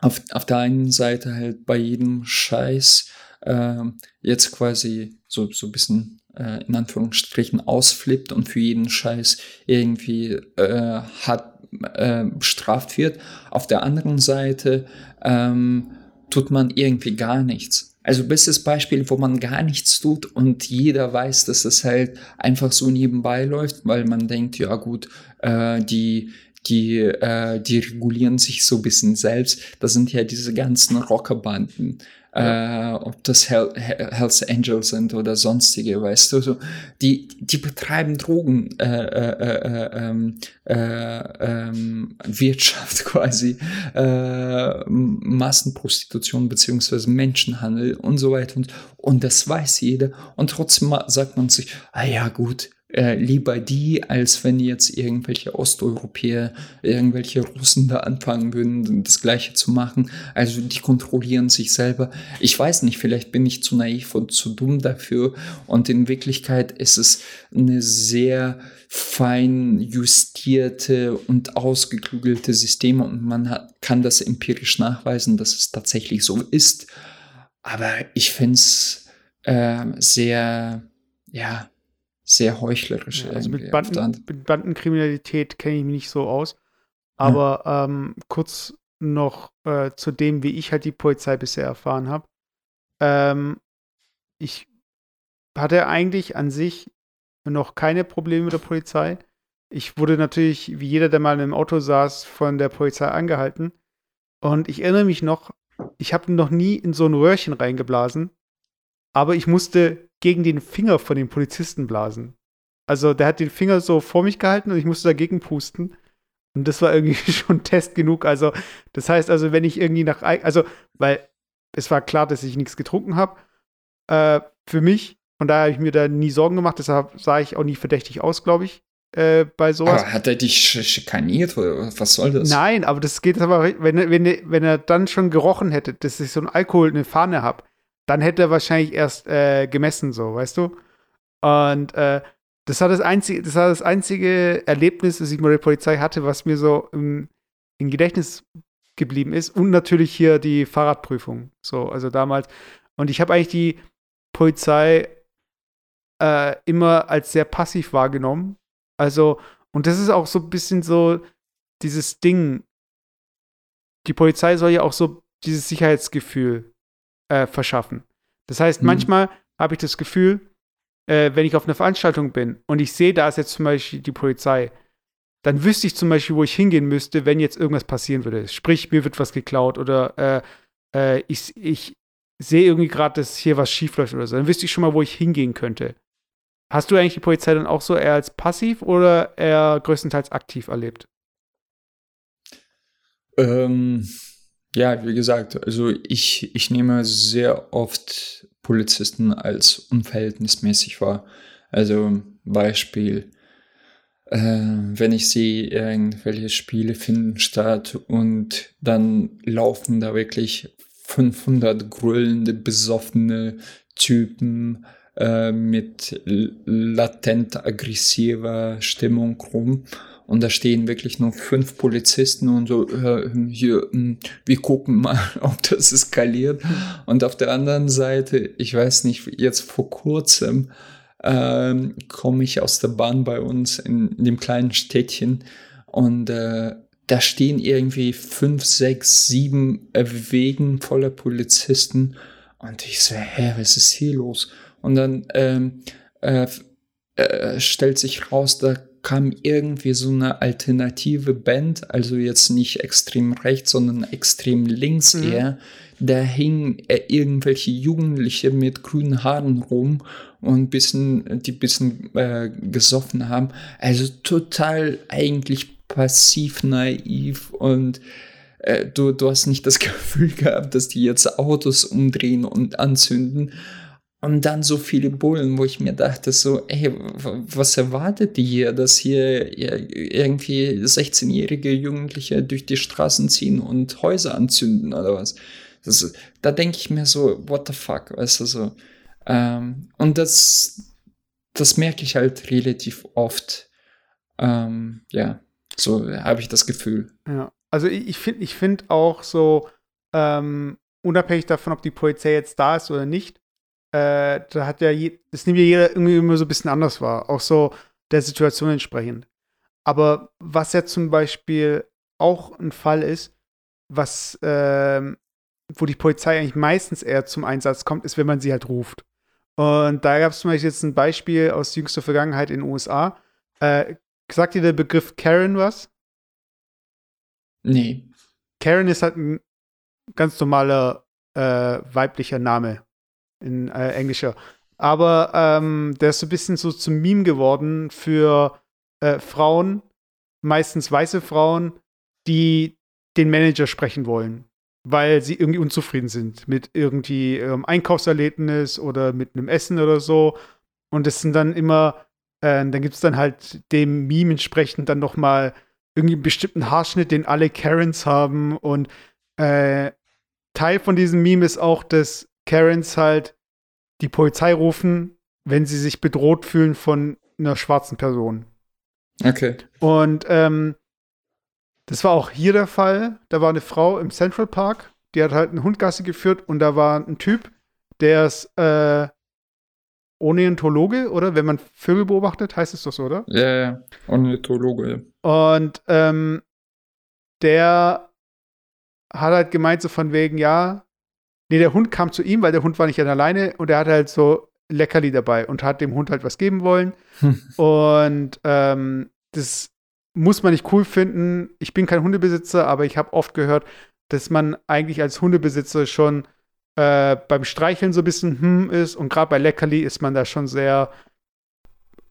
auf, auf der einen Seite halt bei jedem Scheiß äh, jetzt quasi so, so ein bisschen äh, in Anführungsstrichen ausflippt und für jeden Scheiß irgendwie äh, hat äh, bestraft wird. Auf der anderen Seite ähm, tut man irgendwie gar nichts. Also bestes Beispiel, wo man gar nichts tut und jeder weiß, dass es halt einfach so nebenbei läuft, weil man denkt, ja gut, äh, die die, äh, die regulieren sich so ein bisschen selbst. Das sind ja diese ganzen Rockerbanden, ja. äh, ob das Hell, Hells Angels sind oder sonstige, weißt du, so, die, die betreiben Drogen, äh, äh, äh, ähm, äh, ähm, Wirtschaft quasi, äh, Massenprostitution beziehungsweise Menschenhandel und so weiter und, und das weiß jeder und trotzdem sagt man sich, ah ja gut, äh, lieber die, als wenn jetzt irgendwelche Osteuropäer, irgendwelche Russen da anfangen würden, das Gleiche zu machen. Also die kontrollieren sich selber. Ich weiß nicht, vielleicht bin ich zu naiv und zu dumm dafür. Und in Wirklichkeit ist es eine sehr fein justierte und ausgeklügelte Systeme und man hat, kann das empirisch nachweisen, dass es tatsächlich so ist. Aber ich finde es äh, sehr, ja, sehr heuchlerisch. Ja, also mit, Banden, mit Bandenkriminalität kenne ich mich nicht so aus. Aber ja. ähm, kurz noch äh, zu dem, wie ich halt die Polizei bisher erfahren habe. Ähm, ich hatte eigentlich an sich noch keine Probleme mit der Polizei. Ich wurde natürlich, wie jeder, der mal im Auto saß, von der Polizei angehalten. Und ich erinnere mich noch, ich habe noch nie in so ein Röhrchen reingeblasen, aber ich musste gegen den Finger von dem Polizisten blasen. Also der hat den Finger so vor mich gehalten und ich musste dagegen pusten. Und das war irgendwie schon Test genug. Also, das heißt also, wenn ich irgendwie nach, also, weil es war klar, dass ich nichts getrunken habe, äh, für mich. Von daher habe ich mir da nie Sorgen gemacht. Deshalb sah ich auch nie verdächtig aus, glaube ich, äh, bei sowas. Aber hat er dich schikaniert oder was soll das? Nein, aber das geht aber, wenn, wenn, wenn er dann schon gerochen hätte, dass ich so ein Alkohol, eine Fahne habe, dann hätte er wahrscheinlich erst äh, gemessen, so, weißt du? Und äh, das war das einzige, das war das einzige Erlebnis, das ich mit der Polizei hatte, was mir so im, im Gedächtnis geblieben ist. Und natürlich hier die Fahrradprüfung. So, also damals. Und ich habe eigentlich die Polizei äh, immer als sehr passiv wahrgenommen. Also, und das ist auch so ein bisschen so dieses Ding. Die Polizei soll ja auch so dieses Sicherheitsgefühl äh, verschaffen. Das heißt, mhm. manchmal habe ich das Gefühl, äh, wenn ich auf einer Veranstaltung bin und ich sehe, da ist jetzt zum Beispiel die Polizei, dann wüsste ich zum Beispiel, wo ich hingehen müsste, wenn jetzt irgendwas passieren würde. Sprich, mir wird was geklaut oder äh, äh ich, ich sehe irgendwie gerade, dass hier was schief läuft oder so. Dann wüsste ich schon mal, wo ich hingehen könnte. Hast du eigentlich die Polizei dann auch so eher als passiv oder eher größtenteils aktiv erlebt? Ähm, ja, wie gesagt, also ich, ich nehme sehr oft Polizisten als unverhältnismäßig wahr. Also Beispiel, äh, wenn ich sehe, irgendwelche Spiele finden statt und dann laufen da wirklich 500 grüllende, besoffene Typen äh, mit latent aggressiver Stimmung rum und da stehen wirklich nur fünf Polizisten und so, äh, hier, hm, wir gucken mal, ob das eskaliert. Und auf der anderen Seite, ich weiß nicht, jetzt vor kurzem ähm, komme ich aus der Bahn bei uns in, dem kleinen Städtchen und äh, da stehen irgendwie fünf, sechs, sieben Wegen voller Polizisten. Und ich so, hä, was ist hier los? Und dann ähm, äh, äh, stellt sich raus, da kam irgendwie so eine alternative Band, also jetzt nicht extrem rechts, sondern extrem links mhm. eher. Da hingen äh, irgendwelche Jugendliche mit grünen Haaren rum und bisschen, die bisschen äh, gesoffen haben. Also total eigentlich passiv naiv und äh, du, du hast nicht das Gefühl gehabt, dass die jetzt Autos umdrehen und anzünden. Und dann so viele Bullen, wo ich mir dachte, so, ey, was erwartet hier, dass hier irgendwie 16-jährige Jugendliche durch die Straßen ziehen und Häuser anzünden oder was? Das, da denke ich mir so, what the fuck, weißt du so. Ähm, und das, das merke ich halt relativ oft. Ähm, ja, so habe ich das Gefühl. Ja, also ich, finde ich find auch so, ähm, unabhängig davon, ob die Polizei jetzt da ist oder nicht, äh, da hat ja, je, das nimmt ja jeder irgendwie immer so ein bisschen anders wahr, auch so der Situation entsprechend. Aber was ja zum Beispiel auch ein Fall ist, was, äh, wo die Polizei eigentlich meistens eher zum Einsatz kommt, ist, wenn man sie halt ruft. Und da gab es zum Beispiel jetzt ein Beispiel aus jüngster Vergangenheit in den USA. Äh, sagt dir der Begriff Karen was? Nee. Karen ist halt ein ganz normaler äh, weiblicher Name in äh, englischer. Aber ähm, der ist so ein bisschen so zum Meme geworden für äh, Frauen, meistens weiße Frauen, die den Manager sprechen wollen, weil sie irgendwie unzufrieden sind mit irgendwie ähm, Einkaufserlebnis oder mit einem Essen oder so. Und das sind dann immer, äh, dann gibt es dann halt dem Meme entsprechend dann noch mal irgendwie einen bestimmten Haarschnitt, den alle Karens haben. Und äh, Teil von diesem Meme ist auch, dass Karens halt die Polizei rufen, wenn sie sich bedroht fühlen von einer schwarzen Person. Okay. Und ähm, das war auch hier der Fall. Da war eine Frau im Central Park, die hat halt einen Hundgasse geführt und da war ein Typ, der ist äh, Ornithologe, oder? Wenn man Vögel beobachtet, heißt es doch so, oder? Ja, ja. Ornithologe, ja. Und ähm, der hat halt gemeint, so von wegen, ja, nee, der Hund kam zu ihm, weil der Hund war nicht alleine und er hatte halt so Leckerli dabei und hat dem Hund halt was geben wollen. und ähm, das muss man nicht cool finden. Ich bin kein Hundebesitzer, aber ich habe oft gehört, dass man eigentlich als Hundebesitzer schon äh, beim Streicheln so ein bisschen hm ist und gerade bei Leckerli ist man da schon sehr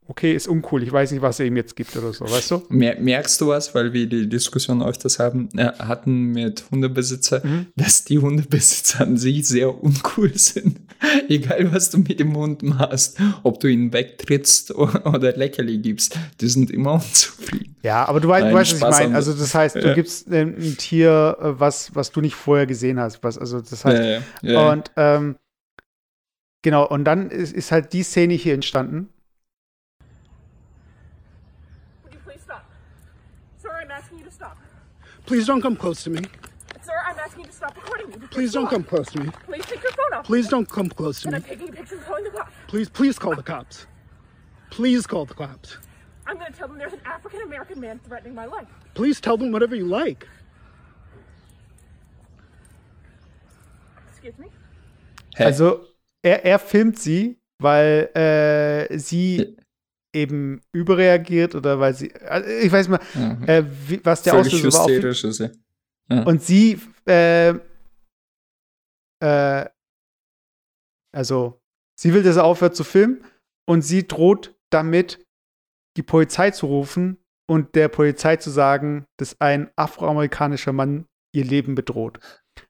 okay, ist uncool, ich weiß nicht, was er ihm jetzt gibt oder so, weißt du? Merkst du was, weil wir die Diskussion öfters haben, äh, hatten mit Hundebesitzer, mhm. dass die Hundebesitzer an sich sehr uncool sind. Egal, was du mit dem Hund machst, ob du ihn wegtrittst oder Leckerli gibst, die sind immer unzufrieden. Ja, aber du, weißt, du weißt, was ich meine. Also das heißt, du ja. gibst ein, ein Tier, äh, was, was du nicht vorher gesehen hast. Was, also das heißt, ja, ja. und ähm, genau, und dann ist, ist halt die Szene hier entstanden. Please don't come close to me. Sir, I'm asking you to stop recording me. Please don't come close to me. Please take your phone off. Please don't come close to and me. I'm taking pictures calling the cops. Please, please call the cops. Please call the cops. I'm going to tell them there's an African American man threatening my life. Please tell them whatever you like. Excuse me? Also, er, er filmt sie, weil äh, sie eben überreagiert oder weil sie, also ich weiß mal, mhm. äh, wie, was der Völlig Auslöser war. Ist, ja. Und sie, äh, äh, also sie will, dass er aufhört zu filmen und sie droht damit, die Polizei zu rufen und der Polizei zu sagen, dass ein afroamerikanischer Mann ihr Leben bedroht.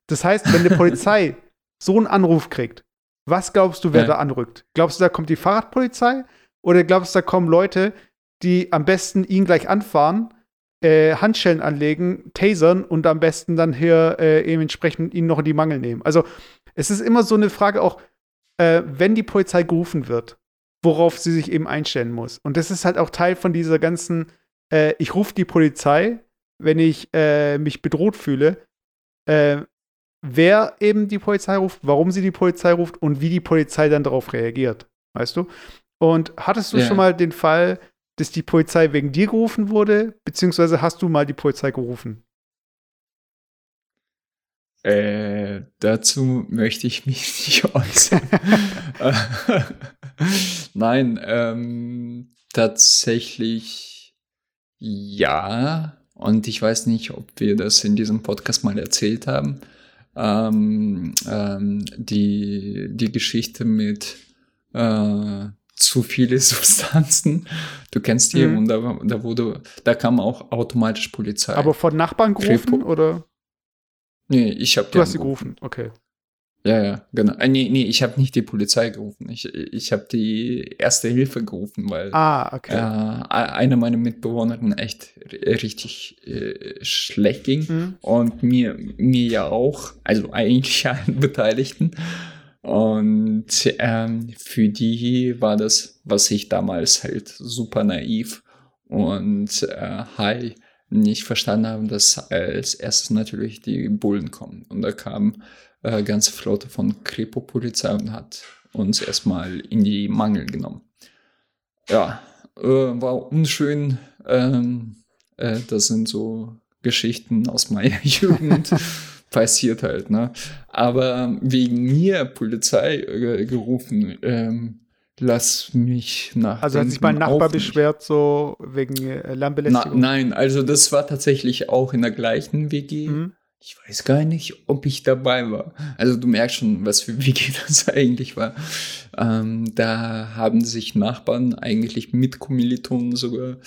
Das heißt, wenn die Polizei so einen Anruf kriegt, was glaubst du, wer ja. da anrückt? Glaubst du, da kommt die Fahrradpolizei? Oder glaubst du, da kommen Leute, die am besten ihn gleich anfahren, äh, Handschellen anlegen, tasern und am besten dann hier äh, eben entsprechend ihn noch in die Mangel nehmen? Also, es ist immer so eine Frage auch, äh, wenn die Polizei gerufen wird, worauf sie sich eben einstellen muss. Und das ist halt auch Teil von dieser ganzen, äh, ich rufe die Polizei, wenn ich äh, mich bedroht fühle. Äh, wer eben die Polizei ruft, warum sie die Polizei ruft und wie die Polizei dann darauf reagiert. Weißt du? Und hattest du ja. schon mal den Fall, dass die Polizei wegen dir gerufen wurde, beziehungsweise hast du mal die Polizei gerufen? Äh, dazu möchte ich mich nicht äußern. Nein, ähm, tatsächlich Ja, und ich weiß nicht, ob wir das in diesem Podcast mal erzählt haben. Ähm, ähm, die, die Geschichte mit äh, zu viele Substanzen. Du kennst die Mhm. und da, da wurde, da kam auch automatisch Polizei. Aber von Nachbarn gerufen oder? nee, ich habe Du hast sie gerufen, okay. Ja, ja, genau. Äh, nee, nee, ich habe nicht die Polizei gerufen. Ich, ich habe die Erste Hilfe gerufen, weil Ah, okay. äh, eine meiner Mitbewohnerinnen echt richtig äh, schlecht ging. Mhm. Und mir, mir ja auch, also eigentlich allen Beteiligten. Und ähm, für die war das, was ich damals halt super naiv und äh, high nicht verstanden habe, dass als erstes natürlich die Bullen kommen. Und da kam äh, ganze Flotte von Kripo-Polizei und hat uns erstmal in die Mangel genommen. Ja, äh, war unschön. Ähm, äh, das sind so Geschichten aus meiner Jugend. Passiert halt, ne? Aber wegen mir Polizei äh, gerufen, ähm, lass mich nach. Also hat sich mein Nachbar beschwert, so wegen äh, Na, Lärmbelästigung? nein, also das war tatsächlich auch in der gleichen WG. Mhm. Ich weiß gar nicht, ob ich dabei war. Also du merkst schon, was für WG das eigentlich war. Ähm, da haben sich Nachbarn eigentlich mit Kommilitonen sogar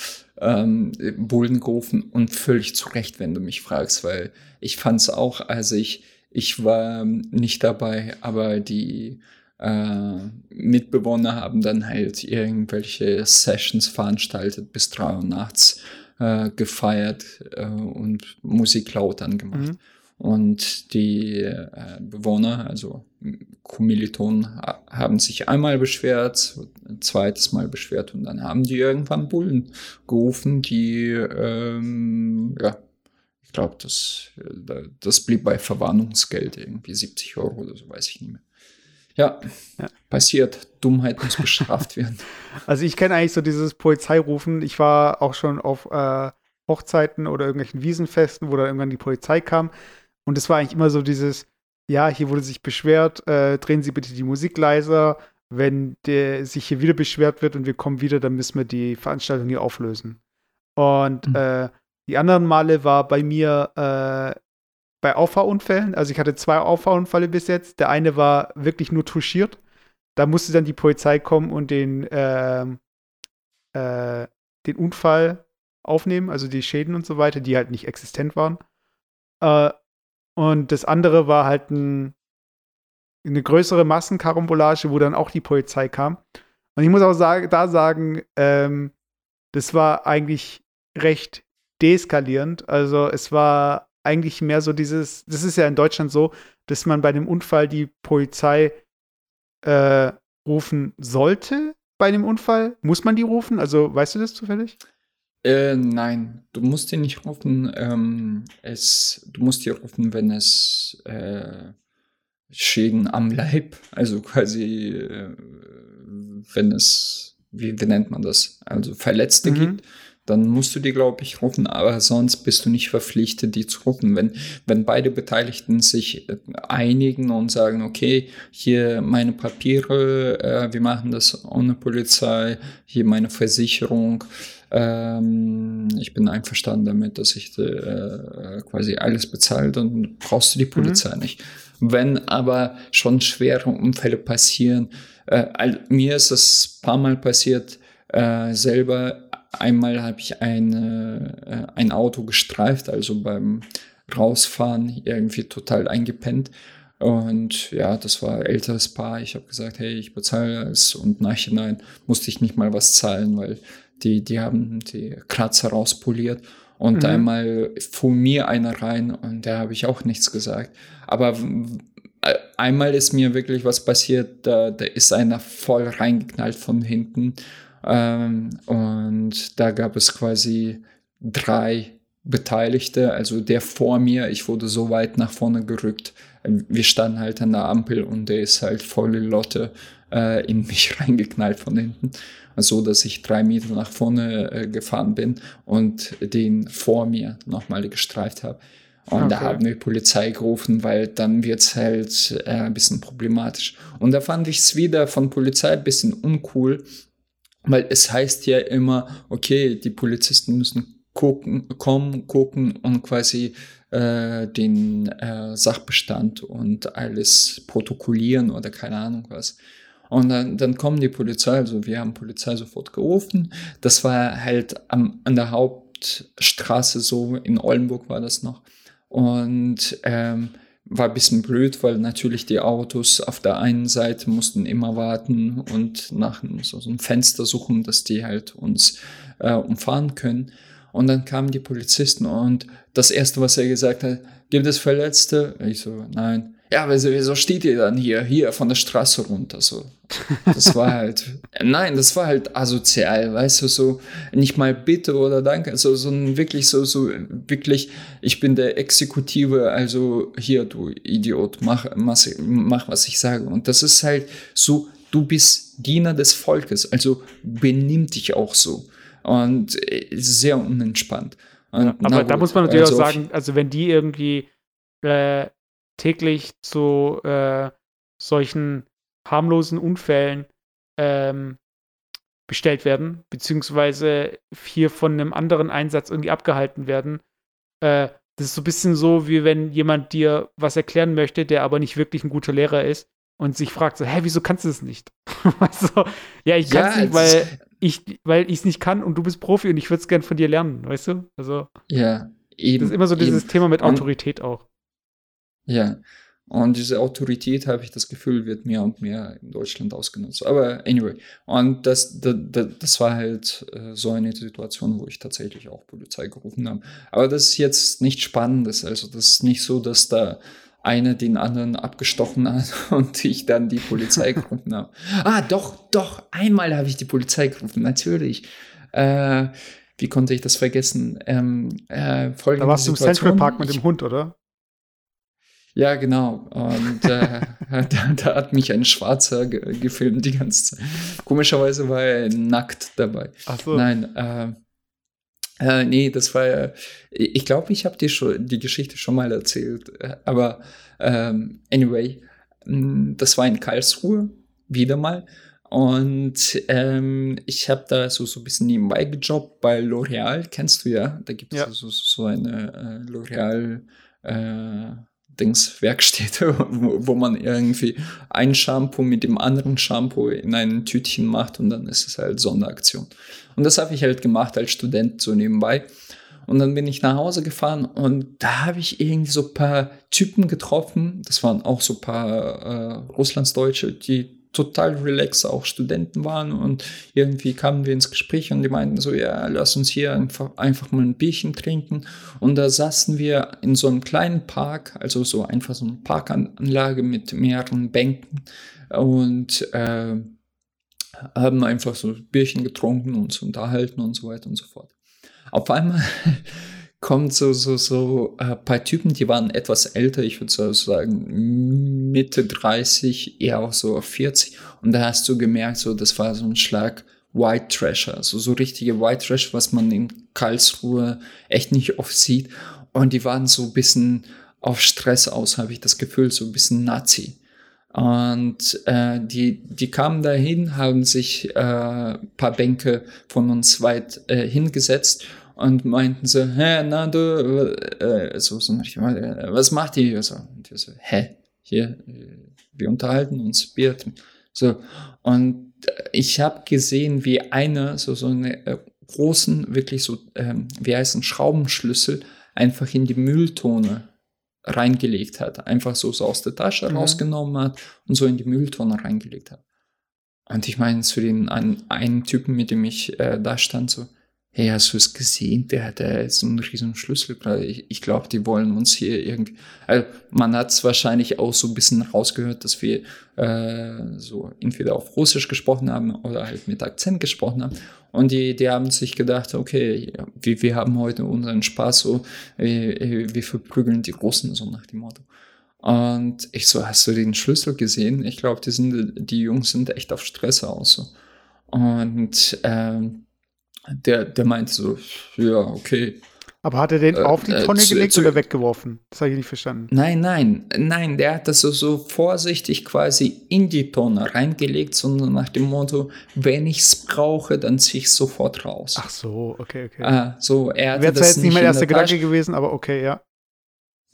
ähm, Bullen gerufen und völlig zu Recht, wenn du mich fragst, weil ich fand es auch, also ich, ich war nicht dabei, aber die äh, Mitbewohner haben dann halt irgendwelche Sessions veranstaltet bis drei Uhr nachts äh, gefeiert äh, und Musik laut angemacht. Mhm. Und die äh, Bewohner, also Kommilitonen, ha haben sich einmal beschwert, ein zweites Mal beschwert und dann haben die irgendwann Bullen gerufen, die, ähm, ja, ich glaube, das, äh, das blieb bei Verwarnungsgeld irgendwie 70 Euro oder so, weiß ich nicht mehr. Ja, Ja. passiert. Dummheit muss bestraft werden. Also ich kenne eigentlich so dieses Polizeirufen. Ich war auch schon auf äh, Hochzeiten oder irgendwelchen Wiesenfesten, wo dann irgendwann die Polizei kam. Und es war eigentlich immer so dieses, ja, hier wurde sich beschwert, äh, drehen Sie bitte die Musik leiser. Wenn der sich hier wieder beschwert wird und wir kommen wieder, dann müssen wir die Veranstaltung hier auflösen. Und Mhm. äh, die anderen Male war bei mir äh, bei Auffahrunfällen. Also ich hatte zwei Auffahrunfälle bis jetzt. Der eine war wirklich nur touchiert. Da musste dann die Polizei kommen und den, ähm, äh, den Unfall aufnehmen, also die Schäden und so weiter, die halt nicht existent waren. Äh, und das andere war halt ein, eine größere Massenkarambolage, wo dann auch die Polizei kam. Und ich muss auch sagen, da sagen, ähm, das war eigentlich recht deeskalierend. Also es war eigentlich mehr so dieses, das ist ja in Deutschland so, dass man bei einem Unfall die Polizei äh, rufen sollte bei einem Unfall. Muss man die rufen? Also weißt du das zufällig? Äh, nein, du musst ihn nicht rufen. Ähm, es, du musst ihn rufen, wenn es äh, Schäden am Leib, also quasi, äh, wenn es, wie, wie nennt man das, also Verletzte Mhm. gibt, dann musst du die, glaube ich, rufen, aber sonst bist du nicht verpflichtet, die zu rufen. Wenn, wenn beide Beteiligten sich äh, einigen und sagen, okay, hier meine Papiere, äh, wir machen das ohne Polizei, hier meine Versicherung, ähm, ich bin einverstanden damit, dass ich äh, quasi alles bezahle, dann brauchst du die Polizei nicht. Wenn aber schon schwere Unfälle passieren, äh, mir ist es ein paar Mal passiert, äh, selber einmal habe ich eine, äh, ein Auto gestreift, also beim Rausfahren irgendwie total eingepennt. Und ja, das war ein älteres Paar. Ich habe gesagt, hey, ich bezahle es. Und nachhinein musste ich nicht mal was zahlen, weil die, die haben die Kratzer rauspoliert. Und Mhm. einmal fuhr mir einer rein und da habe ich auch nichts gesagt. Aber äh, einmal ist mir wirklich was passiert, da, da ist einer voll reingeknallt von hinten. Ähm, und da gab es quasi drei Beteiligte, also der vor mir, ich wurde so weit nach vorne gerückt. Wir standen halt an der Ampel und der ist halt volle Lotte äh, in mich reingeknallt von hinten. So dass ich drei Meter nach vorne äh, gefahren bin und den vor mir nochmal gestreift habe. Und da Okay. haben wir Polizei gerufen, weil dann wird's halt äh, ein bisschen problematisch. Und da fand ich es wieder von Polizei ein bisschen uncool, weil es heißt ja immer, okay, die Polizisten müssen gucken, kommen, gucken und quasi äh, den äh, Sachbestand und alles protokollieren oder keine Ahnung was. Und dann, dann kommen die Polizei, also wir haben Polizei sofort gerufen. Das war halt am, an der Hauptstraße so, in Oldenburg war das noch. Und ähm, war ein bisschen blöd, weil natürlich die Autos auf der einen Seite mussten immer warten und nach so, einem Fenster suchen, dass die halt uns äh, umfahren können. Und dann kamen die Polizisten und das erste, was er gesagt hat, gibt es Verletzte? Ich so, nein. Ja, wieso, steht ihr dann hier, hier von der Straße runter? So, das war halt, nein, das war halt asozial, weißt du, so nicht mal bitte oder danke, so, so ein wirklich so, so wirklich, ich bin der Exekutive, also hier, du Idiot, mach, mach, mach was ich sage. Und das ist halt so, du bist Diener des Volkes, also benimm dich auch so. Und äh, sehr unentspannt. Und, Ja, aber da gut, muss man natürlich also auch sagen, also wenn die irgendwie äh, täglich zu äh, solchen harmlosen Unfällen ähm, bestellt werden, beziehungsweise hier von einem anderen Einsatz irgendwie abgehalten werden, äh, das ist so ein bisschen so, wie wenn jemand dir was erklären möchte, der aber nicht wirklich ein guter Lehrer ist und sich fragt so, hä, wieso kannst du das nicht? also, ja, ich kann es Ja, nicht, weil ich weil ich es nicht kann und du bist Profi und ich würde es gern von dir lernen, weißt du? Also, Ja, eben. das ist immer so dieses eben. Thema mit Und- Autorität auch. Ja. Und diese Autorität, habe ich das Gefühl, wird mehr und mehr in Deutschland ausgenutzt. Aber anyway. Und das, das, das war halt äh, so eine Situation, wo ich tatsächlich auch Polizei gerufen habe. Aber das ist jetzt nichts Spannendes. Also das ist nicht so, dass da einer den anderen abgestochen hat und ich dann die Polizei gerufen habe. Ah, doch, doch, einmal habe ich die Polizei gerufen, natürlich. Äh, wie konnte ich das vergessen? Ähm, äh, Da warst du im Situation. Central Park mit dem Hund, oder? Ja, genau. Und äh, da, da hat mich ein Schwarzer ge gefilmt die ganze Zeit. Komischerweise war er nackt dabei. Ach so. Nein, äh, äh, nee, das war ja. Ich glaube, ich habe dir schon die Geschichte schon mal erzählt. Äh, Aber ähm, anyway, mh, das war in Karlsruhe, wieder mal. Und ähm, ich habe da so, so ein bisschen nebenbei gejobbt bei L'Oreal, kennst du ja. Da gibt es Ja. so, so eine äh, L'Oreal äh, Dings Werkstätte, wo, wo man irgendwie ein Shampoo mit dem anderen Shampoo in ein Tütchen macht und dann ist es halt Sonderaktion. Und das habe ich halt gemacht als Student so nebenbei. Und dann bin ich nach Hause gefahren und da habe ich irgendwie so ein paar Typen getroffen. Das waren auch so ein paar äh, Russlandsdeutsche, die total relaxed auch Studenten waren und irgendwie kamen wir ins Gespräch und die meinten so, ja, lass uns hier einfach, einfach mal ein Bierchen trinken. Und da saßen wir in so einem kleinen Park, also so einfach so eine Parkanlage mit mehreren Bänken und äh, haben einfach so Bierchen getrunken, uns unterhalten und so weiter und so fort. Auf einmal kommt so, so, so ein paar Typen, die waren etwas älter, ich würde so sagen Mitte 30, eher auch so 40. Und da hast du gemerkt, so, das war so ein Schlag White Trasher, also so richtige White Trash, was man in Karlsruhe echt nicht oft sieht. Und die waren so ein bisschen auf Stress aus, habe ich das Gefühl, so ein bisschen Nazi. Und äh, die, die kamen dahin, haben sich äh, paar Bänke von uns weit äh, hingesetzt und meinten so, hä, na du, äh, so, so, äh, was macht ihr hier so? Und wir so, hä, hier, äh, wir unterhalten uns, Bier. So, und ich habe gesehen, wie einer so, so eine äh, großen, wirklich so, ähm, wie heißt ein Schraubenschlüssel einfach in die Mülltonne reingelegt hat. Einfach so, so aus der Tasche Mhm. rausgenommen hat und so in die Mülltonne reingelegt hat. Und ich meine zu den einen, einen Typen, mit dem ich äh, da stand, so, hey, hast du es gesehen? Der hat da jetzt einen riesen Schlüssel. Ich, ich glaube, die wollen uns hier irgendwie. Also man hat es wahrscheinlich auch so ein bisschen rausgehört, dass wir äh, so entweder auf Russisch gesprochen haben oder halt mit Akzent gesprochen haben. Und die, die haben sich gedacht, okay, wir, wir haben heute unseren Spaß so, äh, wir verprügeln die Russen, so nach dem Motto. Und ich so, hast du den Schlüssel gesehen? Ich glaube, die die Jungs sind echt auf Stress aus. So. Und ähm, der, der meinte so, ja, okay. Aber hat er den Äh, auf die äh, Tonne zu- gelegt zu- oder weggeworfen? Das habe ich nicht verstanden. Nein, nein, nein, der hat das so, so vorsichtig quasi in die Tonne reingelegt, sondern nach dem Motto, wenn ich's brauche, dann zieh ich sofort raus. Ach so, okay, okay. Ah, so, er hatte Wäre zwar das jetzt nicht mein in erster. Gedanke gewesen, aber okay, ja.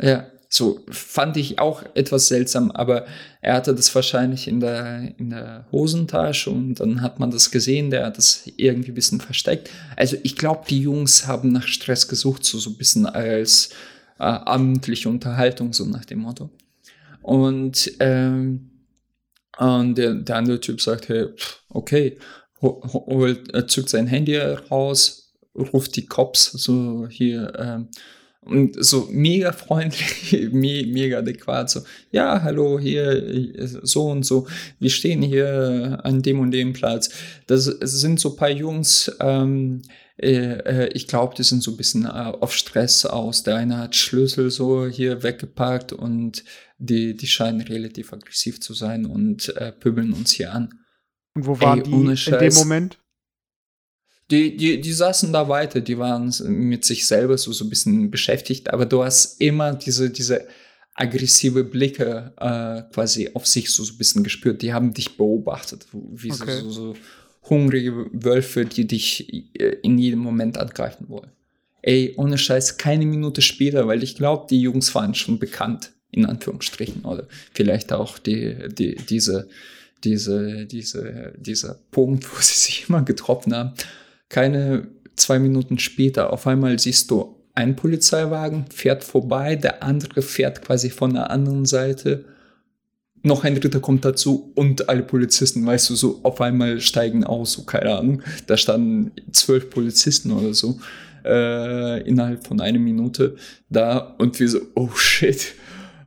Ja, so fand ich auch etwas seltsam, aber er hatte das wahrscheinlich in der, in der Hosentasche und dann hat man das gesehen, der hat das irgendwie ein bisschen versteckt. Also ich glaube, die Jungs haben nach Stress gesucht, so, so ein bisschen als äh, abendliche Unterhaltung, so nach dem Motto. Und, ähm, und der, der andere Typ sagt, hey, okay, ho- ho- holt, zückt sein Handy raus, ruft die Cops, so hier, ähm, und so mega freundlich, me mega adäquat, so, ja, hallo, hier, so und so, wir stehen hier an dem und dem Platz. Das, sind so ein paar Jungs, ähm, äh, äh, ich glaube, die sind so ein bisschen äh, auf Stress aus. Der eine hat Schlüssel so hier weggepackt und die, die scheinen relativ aggressiv zu sein und äh, pöbeln uns hier an. Und wo waren Ey, die in dem. Moment? Die, die, die saßen da weiter, die waren mit sich selber so, so ein bisschen beschäftigt, aber du hast immer diese, diese aggressive Blicke äh, quasi auf sich so, so ein bisschen gespürt. Die haben dich beobachtet, wie so, Okay. so, so hungrige Wölfe, die dich äh, in jedem Moment angreifen wollen. Ey, ohne Scheiß, keine Minute später, weil ich glaube, die Jungs waren schon bekannt, in Anführungsstrichen, oder vielleicht auch die, die, diese, diese, diese, dieser Punkt, wo sie sich immer getroffen haben. Keine zwei Minuten später, auf einmal siehst du ein Polizeiwagen, fährt vorbei, der andere fährt quasi von der anderen Seite. Noch ein dritter kommt dazu und alle Polizisten, weißt du, so auf einmal steigen aus, so keine Ahnung. Da standen zwölf Polizisten oder so äh, innerhalb von einer Minute da und wir so, oh shit.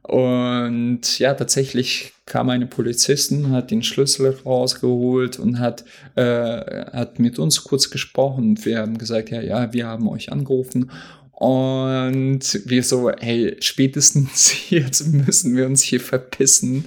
Und ja, tatsächlich kam eine Polizistin, hat den Schlüssel rausgeholt und hat, äh, hat mit uns kurz gesprochen. Wir haben gesagt, ja, ja, wir haben euch angerufen. Und wir so, hey, spätestens jetzt müssen wir uns hier verpissen.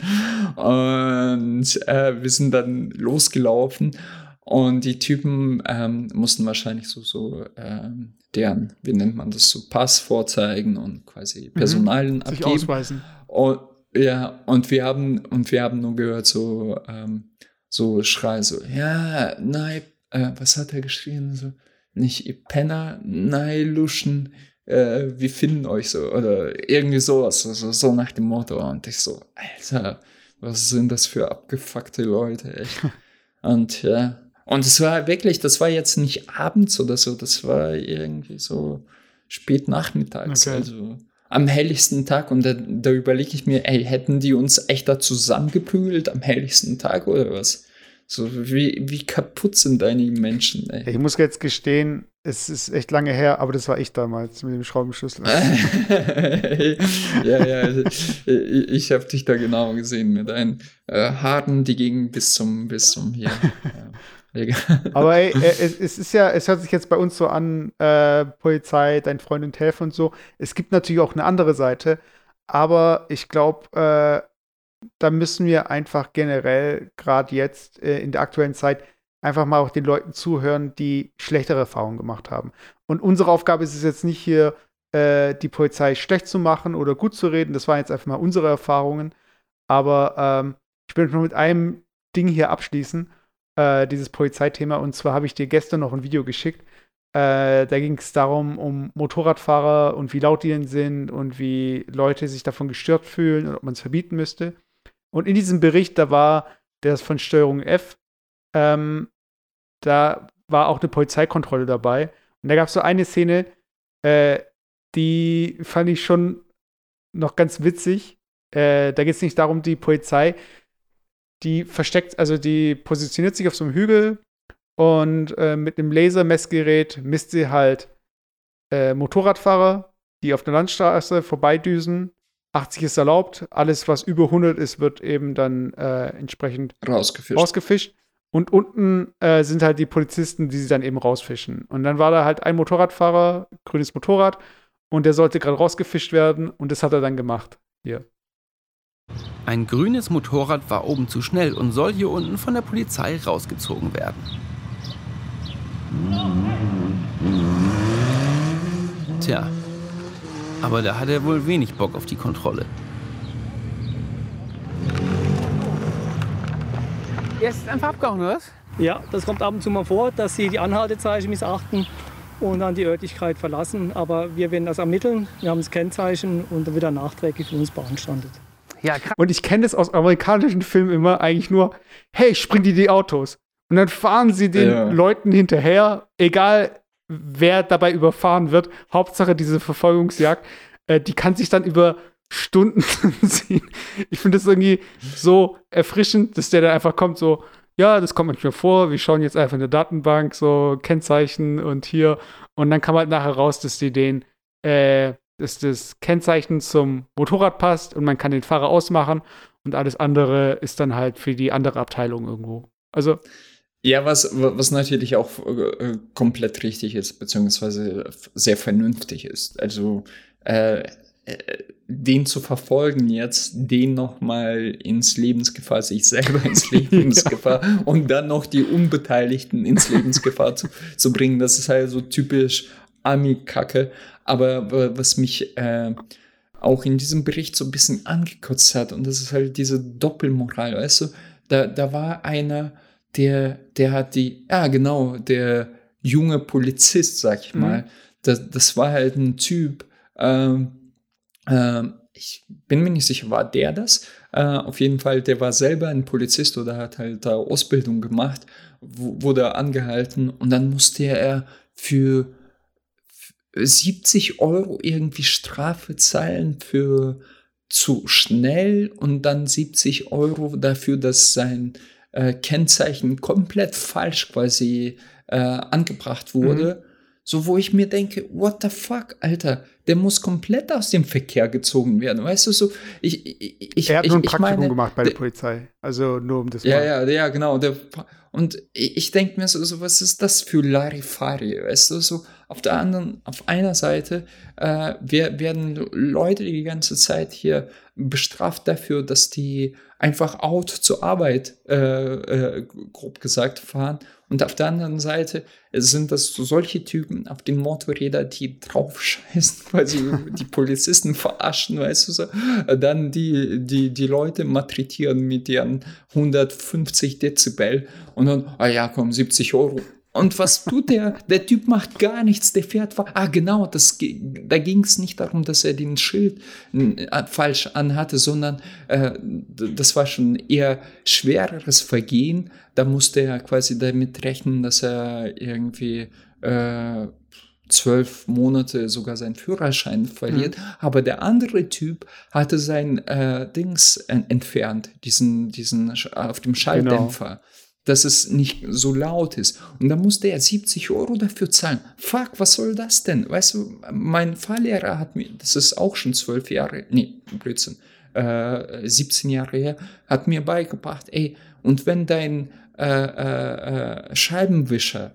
Und äh, wir sind dann losgelaufen. Und die Typen ähm, mussten wahrscheinlich so, so ähm, deren, wie nennt man das, so Pass vorzeigen und quasi Personalien Sich abgeben. ausweisen. Und ja, und wir haben, und wir haben nur gehört, so, ähm, so Schrei, so, ja, nein, äh, was hat er geschrien? So, nicht ihr Penner, nein, Luschen, äh, wir finden euch so, oder irgendwie sowas, so, so, so nach dem Motto. Und ich so, Alter, was sind das für abgefuckte Leute, echt. und ja, und es war wirklich, das war jetzt nicht abends oder so, das war irgendwie so spät nachmittags, Okay. also am helligsten Tag und da, da überlege ich mir, ey, hätten die uns echt da zusammengeprügelt am helligsten Tag oder was? So, wie, wie kaputt sind deine Menschen, ey? Ich muss jetzt gestehen, es ist echt lange her, aber das war ich damals mit dem Schraubenschlüssel. ja, ja, ich, ich habe dich da genau gesehen mit deinen äh, Haaren, die gingen bis zum, bis zum hier. Ja. Aber ey, es, es ist ja, es hört sich jetzt bei uns so an, äh, Polizei, dein Freund und Helfer und so. Es gibt natürlich auch eine andere Seite, aber ich glaube, äh, da müssen wir einfach generell, gerade jetzt äh, in der aktuellen Zeit, einfach mal auch den Leuten zuhören, die schlechtere Erfahrungen gemacht haben. Und unsere Aufgabe ist es jetzt nicht hier, äh, die Polizei schlecht zu machen oder gut zu reden. Das waren jetzt einfach mal unsere Erfahrungen. Aber ähm, ich will nur mit einem Ding hier abschließen äh, dieses Polizeithema. Und zwar habe ich dir gestern noch ein Video geschickt. Äh, da ging es darum, um Motorradfahrer und wie laut die denn sind und wie Leute sich davon gestört fühlen und ob man es verbieten müsste. Und in diesem Bericht, da war der von Steuerung F, ähm, da war auch eine Polizeikontrolle dabei. Und da gab es so eine Szene, äh, die fand ich schon noch ganz witzig. Äh, da geht es nicht darum, die Polizei, die versteckt, also die positioniert sich auf so einem Hügel und äh, mit einem Lasermessgerät misst sie halt äh, Motorradfahrer, die auf der Landstraße vorbeidüsen. 80 ist erlaubt, alles, was über 100 ist, wird eben dann äh, entsprechend Rausgefischt. rausgefischt. Und unten äh, sind halt die Polizisten, die sie dann eben rausfischen. Und dann war da halt ein Motorradfahrer, grünes Motorrad, und der sollte gerade rausgefischt werden und das hat er dann gemacht. Hier. Ein grünes Motorrad war oben zu schnell und soll hier unten von der Polizei rausgezogen werden. Tja, aber da hat er wohl wenig Bock auf die Kontrolle. Er ist einfach abgehauen, oder was? Ja, das kommt ab und zu mal vor, dass sie die Anhaltezeichen missachten und dann die Örtlichkeit verlassen. Aber wir werden das ermitteln. Wir haben das Kennzeichen und dann wird er nachträglich für uns beanstandet. Ja, krass. Und ich kenne das aus amerikanischen Filmen immer eigentlich nur, hey, spring die die Autos. Und dann fahren sie den Ja. Leuten hinterher, egal wer dabei überfahren wird. Hauptsache diese Verfolgungsjagd, äh, die kann sich dann über Stunden ziehen. Ich finde das irgendwie so erfrischend, dass der dann einfach kommt, so, ja, das kommt manchmal vor, wir schauen jetzt einfach in der Datenbank, so Kennzeichen und hier. Und dann kam halt nachher raus, dass die den, äh, dass das Kennzeichen zum Motorrad passt und man kann den Fahrer ausmachen und alles andere ist dann halt für die andere Abteilung irgendwo. Also, Ja, was, was natürlich auch äh, komplett richtig ist, beziehungsweise sehr vernünftig ist. Also äh, äh, den zu verfolgen jetzt, den nochmal ins Lebensgefahr, sich selber ins Lebensgefahr und dann noch die Unbeteiligten ins Lebensgefahr zu, zu bringen, das ist halt so typisch Ami-Kacke. Aber wa- was mich äh, auch in diesem Bericht so ein bisschen angekotzt hat, und das ist halt diese Doppelmoral, weißt du, da, da war einer, der, der hat die, ja genau, der junge Polizist, sag ich Mhm. mal, das, das war halt ein Typ, ähm, ähm, ich bin mir nicht sicher, war der das? Äh, auf jeden Fall, der war selber ein Polizist oder hat halt da Ausbildung gemacht, wu- wurde angehalten und dann musste er für 70 Euro irgendwie Strafe zahlen für zu schnell und dann 70 Euro dafür, dass sein äh, Kennzeichen komplett falsch quasi äh, angebracht wurde. So, wo ich mir denke, what the fuck, Alter, der muss komplett aus dem Verkehr gezogen werden. Weißt du, so, ich, ich, ich er hat ich, nur ein Praktikum meine, gemacht bei der der- Polizei. Also nur um das ja, mal. ja, ja, genau. Der, und ich, denke mir so, so, was ist das für Larifari? Weißt du, so auf der anderen, auf einer Seite äh, wir, werden Leute die ganze Zeit hier bestraft dafür, dass die einfach out zur Arbeit, äh, äh, grob gesagt, fahren. Und auf der anderen Seite sind das so solche Typen auf den Motorrädern, die draufscheißen, quasi die Polizisten verarschen, weißt du so. Dann die, die, die Leute malträtieren mit ihren 150 Dezibel und dann, ah ja, komm, 70 Euro. Und was tut der? Der Typ macht gar nichts, der fährt. Ah, genau, das, da ging es nicht darum, dass er den Schild äh, falsch anhatte, sondern äh, das war schon eher schwereres Vergehen. Da musste er quasi damit rechnen, dass er irgendwie äh, zwölf Monate sogar seinen Führerschein verliert. Aber der andere Typ hatte sein äh, Dings en- entfernt, diesen, diesen auf dem Schalldämpfer. Dass es nicht so laut ist. Und da musste er 70 Euro dafür zahlen. Fuck, was soll das denn? Weißt du, mein Fahrlehrer hat mir, das ist auch schon zwölf Jahre, nee, Blödsinn, äh, 17 Jahre her, hat mir beigebracht, ey, und wenn dein äh, äh, äh, Scheibenwischer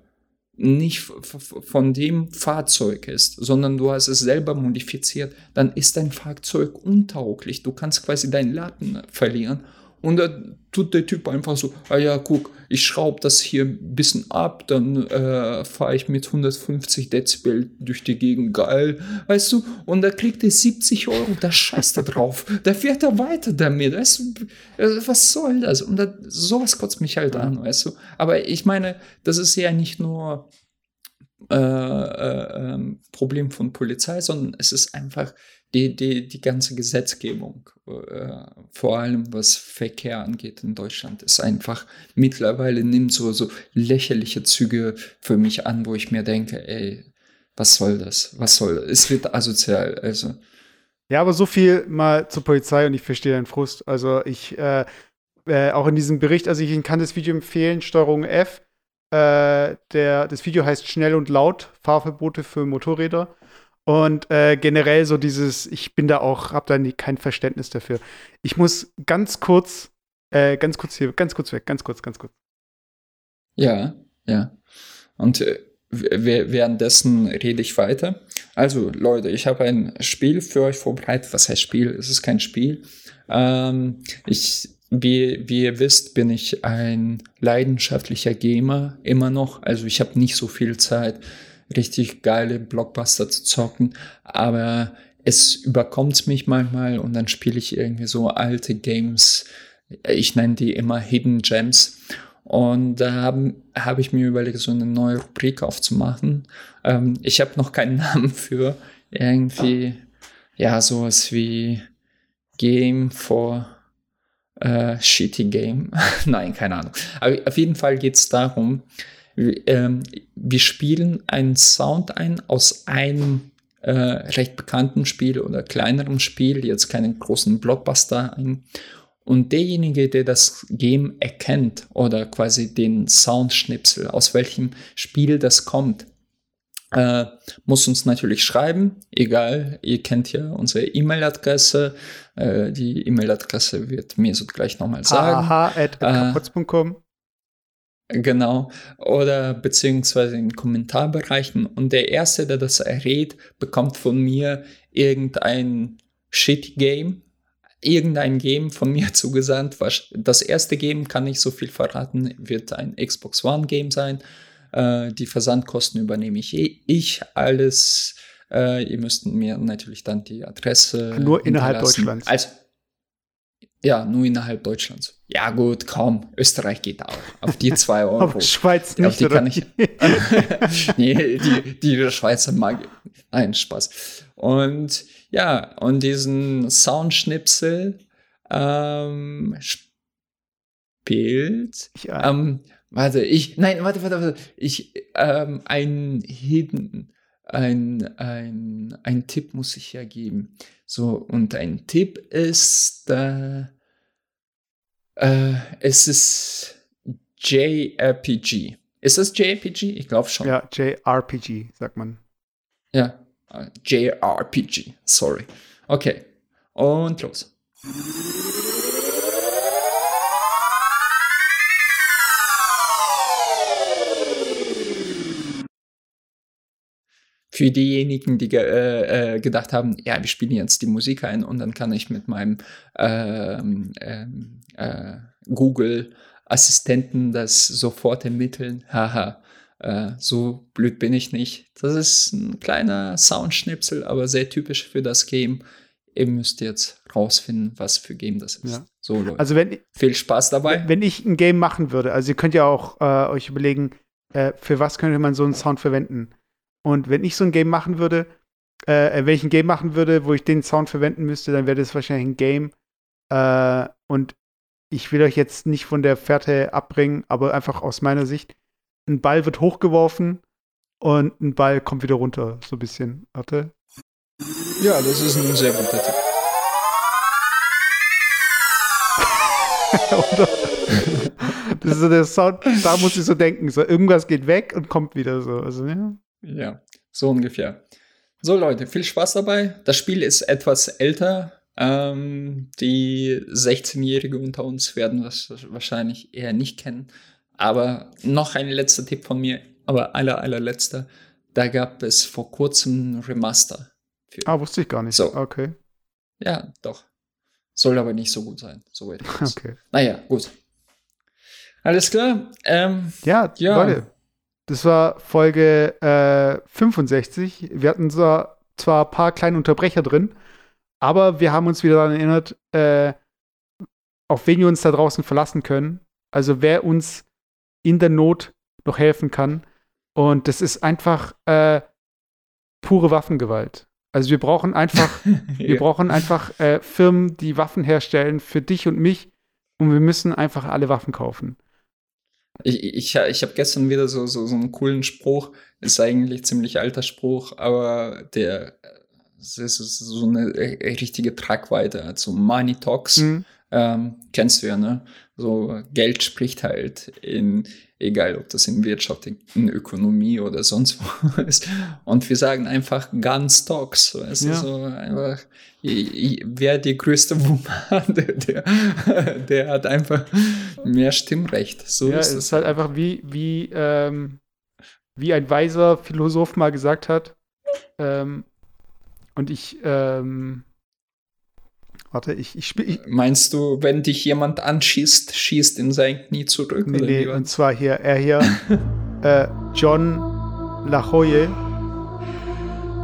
nicht von dem Fahrzeug ist, sondern du hast es selber modifiziert, dann ist dein Fahrzeug untauglich. Du kannst quasi deinen Lappen verlieren. Und da tut der Typ einfach so, ah ja, guck, ich schraube das hier ein bisschen ab, dann äh, fahre ich mit 150 Dezibel durch die Gegend, geil, weißt du? Und da kriegt er 70 Euro, da scheißt er drauf. Da fährt er weiter damit, weißt du? Äh, Was soll das? Und da, sowas kotzt mich halt an, weißt du? Aber ich meine, das ist ja nicht nur äh, äh, ähm, Problem von Polizei, sondern es ist einfach die, die, die ganze Gesetzgebung, äh, vor allem was Verkehr angeht in Deutschland, ist einfach mittlerweile nimmt so, so lächerliche Züge für mich an, wo ich mir denke, ey, was soll das? Was soll das? Es wird asozial, also. Ja, aber so viel mal zur Polizei und ich verstehe deinen Frust. Also ich, äh, äh, auch in diesem Bericht, also ich kann das Video empfehlen, Steuerung F. Äh, der, das Video heißt Schnell und laut, Fahrverbote für Motorräder. Und äh, generell so dieses, ich bin da auch, hab da nie, kein Verständnis dafür. Ich muss ganz kurz, äh, ganz kurz hier, ganz kurz weg, ganz kurz, ganz kurz. Ja, ja. Und äh, währenddessen rede ich weiter. Also, Leute, ich habe ein Spiel für euch vorbereitet. Was heißt Spiel? Es ist kein Spiel. Ähm, ich, wie, wie ihr wisst, bin ich ein leidenschaftlicher Gamer immer noch. Also ich habe nicht so viel Zeit richtig geile Blockbuster zu zocken, aber es überkommt mich manchmal und dann spiele ich irgendwie so alte Games. Ich nenne die immer Hidden Gems. Und da habe hab ich mir überlegt, so eine neue Rubrik aufzumachen. Ähm, ich habe noch keinen Namen für irgendwie, ja, sowas wie Game for äh, Shitty Game. Nein, keine Ahnung. Aber auf jeden Fall geht es darum, wir, ähm, wir spielen einen Sound ein aus einem äh, recht bekannten Spiel oder kleinerem Spiel, jetzt keinen großen Blockbuster ein. Und derjenige, der das Game erkennt oder quasi den Soundschnipsel, aus welchem Spiel das kommt, äh, muss uns natürlich schreiben. Egal, ihr kennt ja unsere E-Mail-Adresse. Äh, die E-Mail-Adresse wird mir so gleich nochmal sagen. Aha, at kaputz.com. Genau. Oder beziehungsweise in Kommentarbereichen. Und der Erste, der das errät, bekommt von mir irgendein Shit-Game. Irgendein Game von mir zugesandt. Das erste Game, kann ich so viel verraten, wird ein Xbox One-Game sein. Äh, die Versandkosten übernehme ich eh. Ich alles. Äh, ihr müsst mir natürlich dann die Adresse. Nur innerhalb Deutschlands. Also, ja, nur innerhalb Deutschlands. Ja, gut, kaum. Österreich geht auch. Auf die zwei Euro. Aber Schweiz nicht, Auf die oder? kann ich. nee, die, die Schweizer mag. Nein, Spaß. Und ja, und diesen Soundschnipsel ähm, spielt. Ich, äh, Ähm, warte, ich. Nein, warte, warte, warte. Ich, ähm, ein Hidden. Ein, ein, ein Tipp muss ich ja geben. So, und ein Tipp ist, äh, äh, es ist JRPG. Ist das JRPG? Ich glaube schon. ja, JRPG, sagt man. Ja, äh, JRPG, sorry. Okay, und los. Für diejenigen, die äh, äh, gedacht haben, ja, wir spielen jetzt die Musik ein und dann kann ich mit meinem ähm, ähm, äh, Google-Assistenten das sofort ermitteln. Haha, äh, so blöd bin ich nicht. Das ist ein kleiner Soundschnipsel, aber sehr typisch für das Game. Ihr müsst jetzt rausfinden, was für Game das ist. Ja. So, Leute. Also wenn, Viel Spaß dabei. wenn ich ein Game machen würde, also ihr könnt ja auch äh, euch überlegen, äh, für was könnte man so einen Sound verwenden. Und wenn ich so ein Game machen würde, äh, wenn ich ein Game machen würde, wo ich den Sound verwenden müsste, dann wäre das wahrscheinlich ein Game. Äh, und ich will euch jetzt nicht von der Fährte abbringen, aber einfach aus meiner Sicht. Ein Ball wird hochgeworfen und ein Ball kommt wieder runter, so ein bisschen. Warte. Ja, das ist ein sehr guter Tipp. Das ist so der Sound, da muss ich so denken. So, irgendwas geht weg und kommt wieder so. Also, ja. Ja, so ungefähr. So Leute, viel Spaß dabei. Das Spiel ist etwas älter. Ähm, die 16-Jährige unter uns werden das wahrscheinlich eher nicht kennen. Aber noch ein letzter Tipp von mir, aber aller, allerletzter. Da gab es vor kurzem ein Remaster. Für. Ah, wusste ich gar nicht. So. Okay. Ja, doch. Soll aber nicht so gut sein. So weit ich weiß. Okay. Naja, gut. Alles klar. Ähm, Ja, Ja. Leute. Das war Folge äh, 65. Wir hatten zwar, zwar ein paar kleine Unterbrecher drin, aber wir haben uns wieder daran erinnert, äh, auf wen wir uns da draußen verlassen können. Also wer uns in der Not noch helfen kann. Und das ist einfach äh, pure Waffengewalt. Also wir brauchen einfach wir ja. brauchen einfach äh, Firmen, die Waffen herstellen für dich und mich. Und wir müssen einfach alle Waffen kaufen. Ich, ich, ich habe gestern wieder so, so, so einen coolen Spruch. Ist eigentlich ziemlich alter Spruch, aber der es ist so eine äh, richtige Tragweite. Also Money Talks, Mhm. Ähm, kennst du ja, ne? So Geld spricht halt in, egal ob das in Wirtschaft, in Ökonomie oder sonst wo ist. Und wir sagen einfach Guns Talks. Weißt Ja. du, so einfach, wer die größte Wumme hat, der, der, hat einfach mehr Stimmrecht. So Ja, ist es es. ist halt einfach wie, wie, ähm, wie ein weiser Philosoph mal gesagt hat. Ähm, und ich, ähm, warte, ich, ich spiele. Meinst du, wenn dich jemand anschießt, schießt in sein Knie zurück? nee, oder nee, und zwar hier, er hier, äh, John La Joye.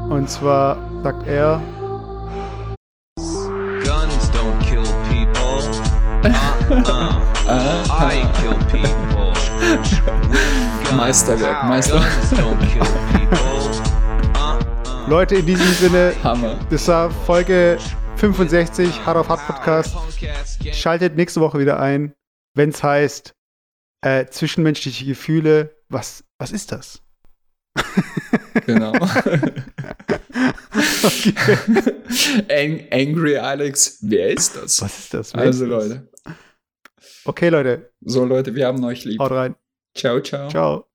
Und zwar sagt er, Guns don't kill people. Uh-uh. I kill people. Meisterwerk, Meister. Guns don't kill people. Uh-uh. Leute, in diesem Sinne, Hammer. das war Folge 65 Hard auf Hard Podcast. Schaltet nächste Woche wieder ein, wenn es heißt, äh, zwischenmenschliche Gefühle, was, was ist das? Genau. Ang Angry Alex, wer ist das? Was ist das? Wer Also ist das? Leute. Okay, Leute, So Leute, wir haben euch lieb. haut rein. Ciao, ciao. Ciao.